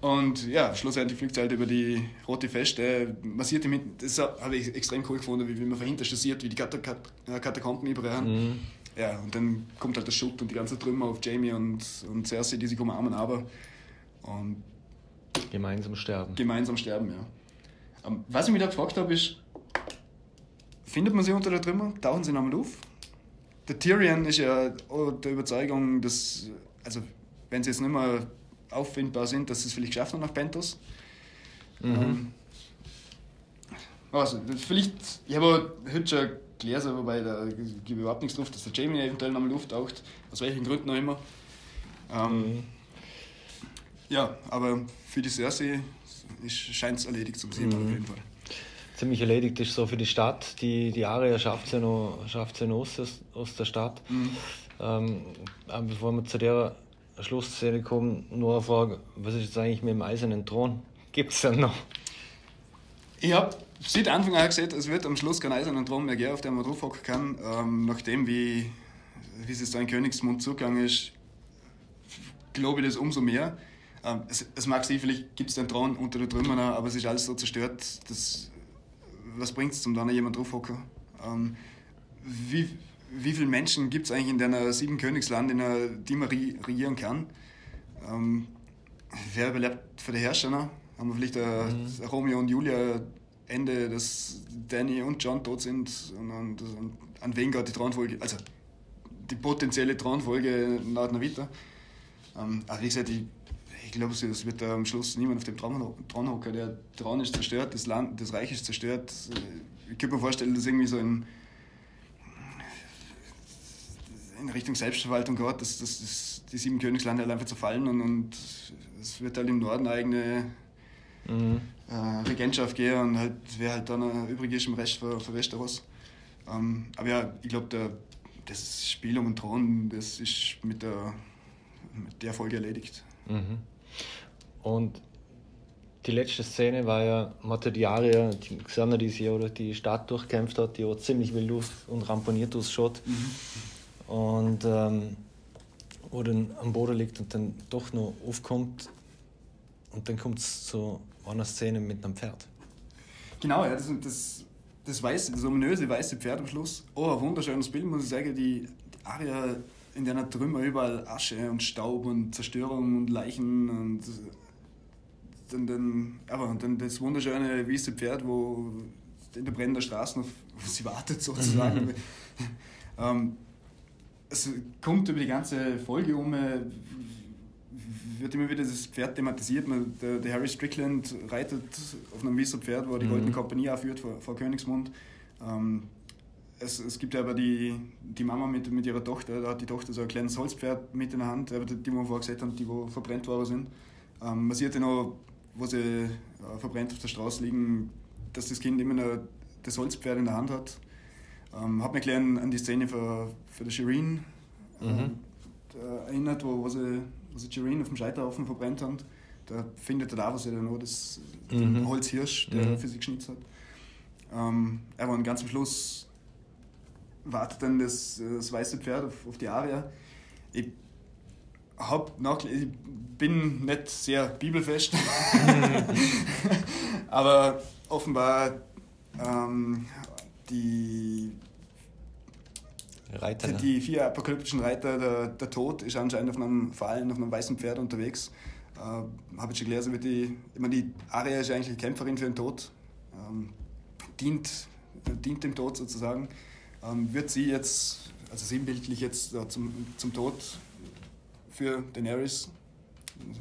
[SPEAKER 2] Und ja, schlussendlich fliegt es halt über die rote Feste, massiert im Hinten. Das habe ich extrem cool gefunden, wie, wie man dahinter chassiert, wie die äh, Katakomben überrennen. Mhm. Ja, und dann kommt halt der Schutt und die ganze Trümmer auf Jamie und, und Cersei, die sich umarmen, aber. Und
[SPEAKER 1] gemeinsam sterben.
[SPEAKER 2] Gemeinsam sterben, ja. Ähm, was ich mich da gefragt habe, ist, findet man sie unter der Trümmer? Tauchen sie nochmal auf? Der Tyrion ist ja der Überzeugung, dass, also wenn sie jetzt nicht mehr auffindbar sind, dass sie es vielleicht geschafft haben nach Pentos. Mhm. Ähm, also, vielleicht, ich habe heute schon gelesen, wobei da gibt überhaupt nichts drauf, dass der Jamie eventuell nochmal auftaucht, aus welchen Gründen auch immer. Ähm, mhm. Ja, aber für die Cersei scheint es erledigt zu sein, mhm. auf jeden Fall.
[SPEAKER 1] Ziemlich erledigt ist so für die Stadt. Die, die Aria schafft es ja noch, schafft's ja noch aus, aus der Stadt. Mhm. Ähm, bevor wir zu der Schlussszene kommen, nur eine Frage: Was ist jetzt eigentlich mit dem eisernen Thron? Gibt es den noch?
[SPEAKER 2] Ich habe seit Anfang an gesagt, es wird am Schluss kein eisernen Thron mehr geben, auf dem man drauf hocken kann. Ähm, nachdem, wie, wie es da in Königsmund zugegangen ist, glaube ich das umso mehr. Ähm, es, es, mag sein, vielleicht gibt es den Thron unter der Trümmern, aber es ist alles so zerstört, dass, was bringt es, um da noch jemand draufhocken? Ähm, wie, wie viele Menschen gibt es eigentlich in der sieben Königsland, in der, die man regieren kann? Ähm, wer überlebt für die Herrscher? Haben wir vielleicht äh, mhm. Romeo und Julia Ende, dass Danny und John tot sind und, und, und an wen geht die Thronfolge, also die potenzielle Thronfolge nach einer weiter. Ähm, aber wie gesagt, ich ich glaube, es wird am Schluss niemand auf dem Thron hocken. Der Thron ist zerstört, das, Land, das Reich ist zerstört. Ich könnte mir vorstellen, dass irgendwie so in, in Richtung Selbstverwaltung geht, dass, dass, dass die sieben Königslande halt einfach zerfallen und, und es wird halt im Norden eigene mhm. äh, Regentschaft geben und halt, wer halt dann übrig ist im Rest für, für Westeros. Ähm, aber ja, ich glaube, das Spiel um den Thron, das ist mit der, mit der Folge erledigt. Mhm.
[SPEAKER 1] Und die letzte Szene war ja, hatte die Xana, die sich oder die Stadt durchkämpft hat, die auch ziemlich wild und ramponiert ausschaut. Mhm. Und ähm, wo dann am Boden liegt und dann doch noch aufkommt. Und dann kommt es zu einer Szene mit einem Pferd.
[SPEAKER 2] Genau, ja, das, das, das weiße, das ominöse weiße Pferd am Schluss. Oh, ein wunderschönes Bild, muss ich sagen. Die, die Aria in der Trümmer überall Asche und Staub und Zerstörung und Leichen und dann, dann, aber dann das wunderschöne weiße Pferd, wo in der brennenden Straße auf, <laughs> sie wartet sozusagen. <laughs> ähm, es kommt über die ganze Folge um, wird immer wieder das Pferd thematisiert. Der, der, Harry Strickland reitet auf einem Wieser Pferd, wo er die mhm. Goldene Kompanie aufführt vor, vor Königsmund. Ähm, es, es gibt aber die, die Mama mit, mit ihrer Tochter, da hat die Tochter so ein kleines Holzpferd mit in der Hand, die, die wir vorher gesehen haben, die wo verbrennt worden sind. Ähm, man sieht ja noch, wo sie äh, verbrennt auf der Straße liegen, dass das Kind immer noch das Holzpferd in der Hand hat. Ähm, hat mich gleich an, an die Szene für, für die Shireen mhm. äh, erinnert, wo, wo, sie, wo sie Shireen auf dem Scheiterhaufen verbrennt haben. Da findet er da, was er dann noch das mhm. Holzhirsch, der mhm. für sie geschnitzt hat. Ähm, aber ganz am Schluss wartet dann das, das weiße Pferd auf, auf die Aria. Ich, hab nach, ich bin nicht sehr bibelfest, <laughs> aber offenbar ähm, die, Reiter, die, die vier apokalyptischen Reiter, der, der Tod ist anscheinend auf einem Fallen, auf einem weißen Pferd unterwegs. Äh, Habe ich schon gelesen, die, ich meine, die Aria ist eigentlich Kämpferin für den Tod, ähm, dient, dient dem Tod sozusagen wird sie jetzt, also sinnbildlich jetzt äh, zum, zum Tod für Daenerys,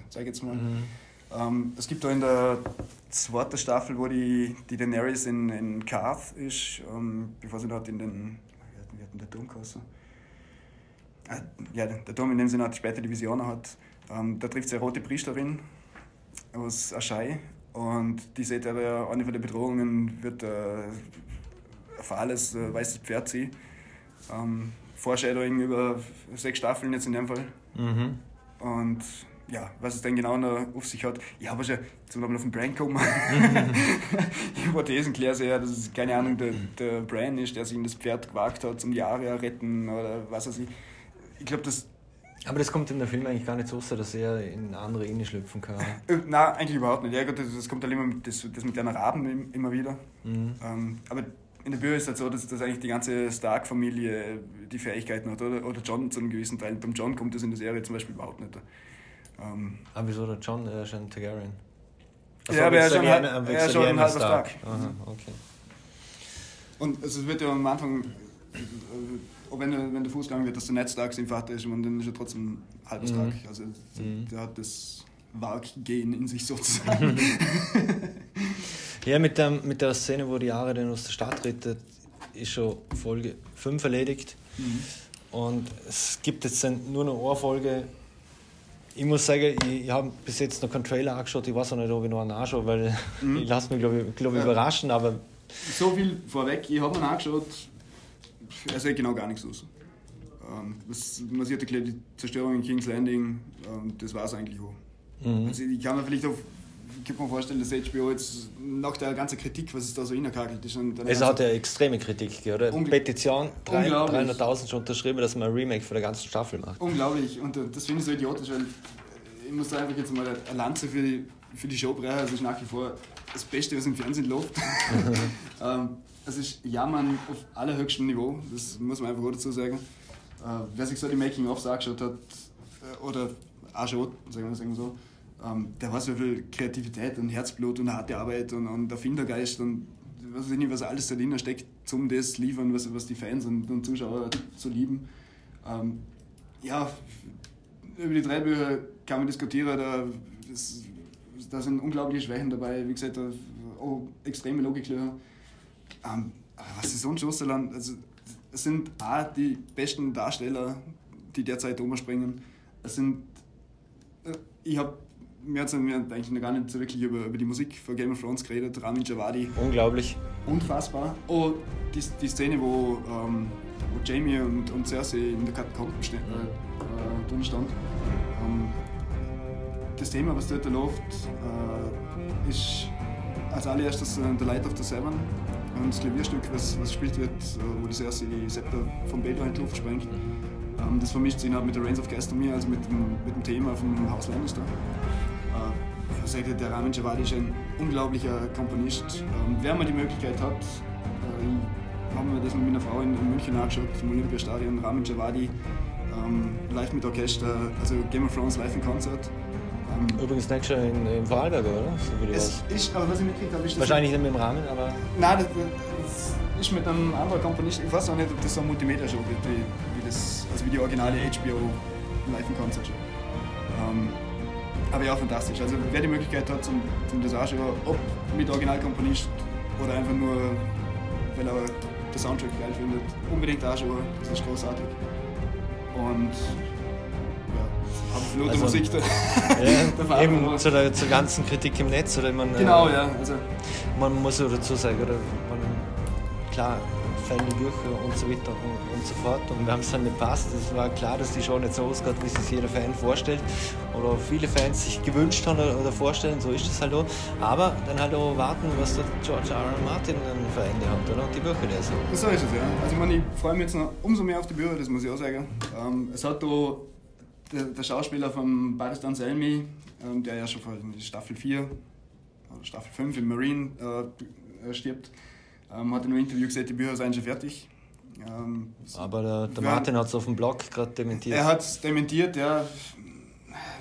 [SPEAKER 2] ich jetzt mal. Mhm. Ähm, es gibt da in der zweiten Staffel, wo die, die Daenerys in, in Karth ist, ähm, bevor sie dort in den, wie hat denn der Turm geheißen? Äh, ja, der Turm, in dem sie noch später die Visionen hat. Ähm, da trifft sie eine rote Priesterin aus Aschai und die sieht aber, eine von den Bedrohungen wird äh, fahles äh, weißes Pferd sehe. Ähm, Foreshadowing über sechs Staffeln jetzt in dem Fall. Mhm. Und ja, was es dann genau noch auf sich hat. Ich habe schon zum Beispiel auf den Brand gekommen. <laughs> Hypothesen klar sehr, dass es keine Ahnung der, der Brand ist, der sich in das Pferd gewagt hat, zum Jahre retten oder was weiß ich. Ich glaube, das.
[SPEAKER 1] Aber das kommt in der Film eigentlich gar nicht so, dass er in andere Innen schlüpfen kann. <laughs>
[SPEAKER 2] Äh, nein, eigentlich überhaupt nicht. Ja, das, das kommt halt immer mit, das, das mit den Raben immer wieder. Mhm. Ähm, aber in der Bühne ist es halt so, dass, dass eigentlich die ganze Stark-Familie die Fähigkeiten hat. Oder, oder John zu einem gewissen Teil. Beim John kommt das in der Serie zum Beispiel überhaupt nicht.
[SPEAKER 1] Ähm, aber ah, wieso der John? Er ist ein Targaryen.
[SPEAKER 2] Also ja, aber er ist schon, ein, er schon ein halber Stark. Stark. Aha, okay. Und also es wird ja am Anfang, äh, wenn, der, wenn der Fuß gegangen wird, dass der Ned Stark sein Vater ist, und dann ist er trotzdem halber Stark. Mhm. Also mhm. der hat das Warg-Gen in sich sozusagen. <laughs> <laughs>
[SPEAKER 1] Ja, mit, dem, mit der Szene, wo die Jahre dann aus der Stadt rettet, ist schon Folge 5 erledigt. Mhm. Und es gibt jetzt nur noch eine Folge. Ich muss sagen, ich, ich habe bis jetzt noch keinen Trailer angeschaut. Ich weiß auch nicht, ob ich noch einen anschaue, weil mhm. <laughs> ich lasse mich, glaube ich, glaub, ja. überraschen. Aber
[SPEAKER 2] so viel vorweg. Ich habe ihn angeschaut. Er sieht genau gar nichts aus. Ähm, man sieht die Zerstörung in King's Landing. Ähm, das war es eigentlich auch. Mhm. Also ich kann mir vielleicht auf kann mir vorstellen, dass HBO jetzt nach der ganzen Kritik, was es da so innekagelt ist.
[SPEAKER 1] es hat ja extreme Kritik gegeben, oder? Petition, 300.000 schon unterschrieben, dass man ein Remake für die ganze Staffel macht.
[SPEAKER 2] Unglaublich. Und äh, das finde ich so idiotisch, weil ich muss da einfach jetzt mal eine Lanze für die, für die Show brechen. Es ist nach wie vor das Beste, was im Fernsehen läuft. <laughs> ähm, es ist Jammern auf allerhöchstem Niveau, das muss man einfach dazu sagen. Äh, wer sich so die Making-ofs angeschaut hat, äh, oder auch schon, sagen wir es so, ähm, der weiß, wie viel Kreativität und Herzblut und harte Arbeit und, und Erfindergeist und was, ich nicht, was alles da drin steckt, um das liefern, was, was die Fans und, und Zuschauer zu lieben. Ähm, ja, über die drei Bücher kann man diskutieren, da, das, da sind unglaubliche Schwächen dabei, wie gesagt, auch extreme Logiklöcher. Ähm, was ist so ein Schusterland? Also, es sind auch die besten Darsteller, die derzeit umspringen. Es sind, äh, ich habe wir haben eigentlich noch gar nicht so wirklich über, über die Musik von Game of Thrones geredet. Ramin Javadi.
[SPEAKER 1] Unglaublich.
[SPEAKER 2] Unfassbar. Oh, die, die Szene, wo, ähm, wo Jamie und, und Cersei in der Katakomben äh, äh, drin stand. Ähm, das Thema, was dort läuft, äh, ist als allererstes äh, The Light of the Seven. Und das Klavierstück, was, was gespielt wird, äh, wo die Cersei die Scepter vom Bildwein in die Luft sprengt. Ähm, das vermischt sich halt mit der Reigns of Castamere, also mit dem, mit dem Thema vom Haus Lannister gesagt, der Ramin Javadi ist ein unglaublicher Komponist. Ähm, wer mal die Möglichkeit hat, äh, haben wir das mit meiner Frau in, in München nachgeschaut, im Olympiastadion, Ramin Javadi, ähm, live mit Orchester, also Game of Thrones live in Konzert.
[SPEAKER 1] Ähm, Übrigens nächstes Jahr in, in Vorarlberg, oder?
[SPEAKER 2] So es ist, aber was ich mitgekriegt habe, ist
[SPEAKER 1] Wahrscheinlich nicht mit dem Rahmen, aber...
[SPEAKER 2] Nein, das, das, ist mit einem anderen Komponist, ich weiß auch nicht, ob das so ein Multimedia-Show wird, wie, wie, das, also wie die originale HBO live in Konzert-Show. Ähm, aber ja, fantastisch. Also wer die Möglichkeit hat, zum, zum schon, ob mit Originalkomponist oder einfach nur, weil er den Soundtrack geil findet, unbedingt schon, das ist großartig. Und ja, absolute
[SPEAKER 1] Also,
[SPEAKER 2] Musik da. <laughs>
[SPEAKER 1] Ja, <laughs> eben zu der, zur ganzen Kritik im Netz. Oder man,
[SPEAKER 2] Genau,
[SPEAKER 1] äh,
[SPEAKER 2] ja. Also,
[SPEAKER 1] man muss ja dazu sagen, oder man, klar, die Bücher und so weiter und, und so fort. Und wir haben es dann nicht passt. Es war klar, dass die Show nicht so ausgeht, wie sich jeder Fan vorstellt. Oder viele Fans sich gewünscht haben oder, vorstellen, so ist es halt auch. Aber dann halt auch warten, was der George R. R. Martin dann für Ende hat, oder? Die Bücher lesen.
[SPEAKER 2] So ist es, ja. Also ich, meine, ich freue mich jetzt noch umso mehr auf die Bücher, das muss ich auch sagen. Ähm, es hat da der, der Schauspieler von Baristan Selmi, ähm, der ja schon von Staffel 4 oder Staffel 5 im Marine äh, stirbt, ähm, hat in einem Interview gesagt, die Bücher seien schon fertig. Ähm,
[SPEAKER 1] Aber der, der. Martin hat es auf dem Blog gerade dementiert.
[SPEAKER 2] er hat es dementiert, ja.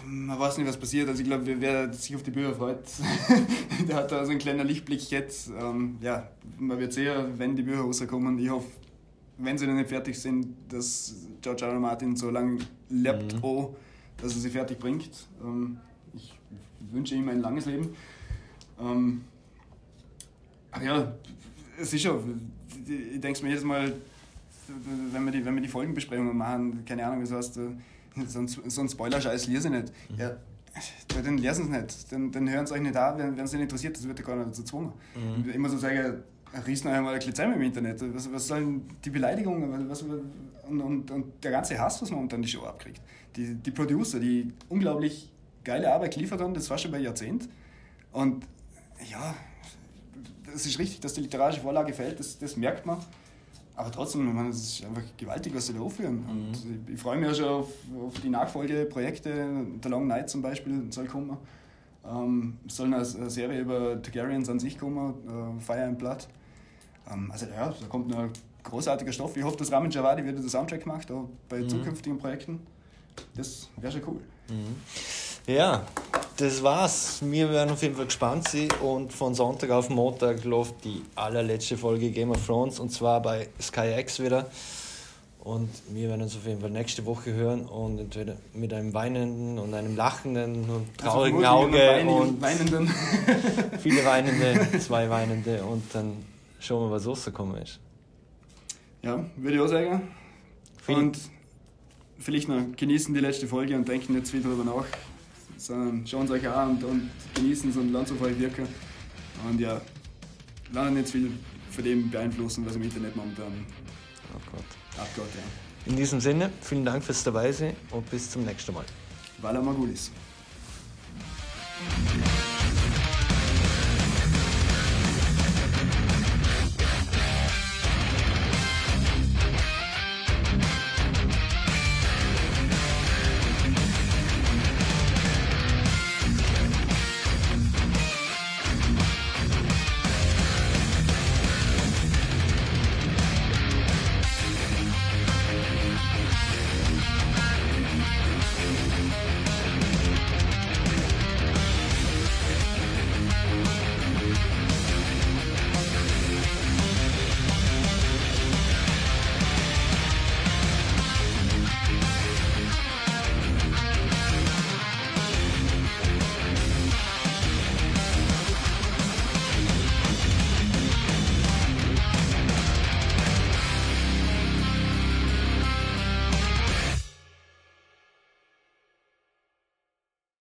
[SPEAKER 2] Man weiß nicht, was passiert. Also ich glaube, wer sich auf die Bücher freut, <laughs> der hat da so einen kleinen Lichtblick jetzt. Ähm, ja, man wird sehen, wenn die Bücher rauskommen. Ich hoffe, wenn sie noch nicht fertig sind, dass George. R. Martin so lange lebt, auch, dass er sie fertig bringt. Ähm, ich wünsche ihm ein langes Leben. Ähm, ja, es ist schon, ich denke mir jedes Mal, wenn wir die, wenn wir die Folgenbesprechungen machen, keine Ahnung, was heißt, äh, so ein, so ein Spoiler-Scheiß lese ich nicht. Ja, ja, dann lesen sie es nicht. Dann, dann hören sie euch nicht an, wenn es nicht interessiert, das wird ja gar nicht dazu gezwungen.
[SPEAKER 1] Mhm.
[SPEAKER 2] Immer so sagen, riesen euch mal ein zusammen im Internet. Was, was sollen die Beleidigungen was, und, und, und der ganze Hass, was man unter die Show abkriegt. Die, die Producer, die unglaublich geile Arbeit geliefert haben, das war schon bei Jahrzehnt. Und ja, es ist richtig, dass die literarische Vorlage fällt, das, das merkt man. Aber trotzdem, ich meine, es ist einfach gewaltig, was sie da aufführen. Und ich, ich freue mich ja schon auf, auf die Nachfolgeprojekte. The Long Night zum Beispiel soll kommen. Ähm, es soll eine, Serie über Targaryens an sich kommen, äh, Fire and Blood. Ähm, also ja, da kommt noch ein großartiger Stoff. Ich hoffe, dass Ramin Javadi wieder den Soundtrack macht, auch bei zukünftigen Projekten. Das wäre schon cool.
[SPEAKER 1] Ja, das war's. Wir werden auf jeden Fall gespannt sein und von Sonntag auf Montag läuft die allerletzte Folge Game of Thrones und zwar bei Sky X wieder. Und wir werden uns auf jeden Fall nächste Woche hören und entweder mit einem weinenden und einem lachenden und traurigen
[SPEAKER 2] Also
[SPEAKER 1] Auge
[SPEAKER 2] einen
[SPEAKER 1] und
[SPEAKER 2] weinenden. <laughs> <laughs>
[SPEAKER 1] viele weinende, zwei weinende und dann schauen wir, was rausgekommen ist.
[SPEAKER 2] Ja, würde ich auch sagen.
[SPEAKER 1] Viel-
[SPEAKER 2] Und vielleicht noch genießen die letzte Folge und denken zu viel darüber nach, sondern schauen euch an und, und genießen es und lernt auf euch wirken. Und ja, lernen nicht viel von dem beeinflussen, was im Internet momentan
[SPEAKER 1] oh Gott.
[SPEAKER 2] abgeht. Ja.
[SPEAKER 1] In diesem Sinne, vielen Dank fürs Dabeisein und bis zum nächsten Mal.
[SPEAKER 2] Vala Magulis.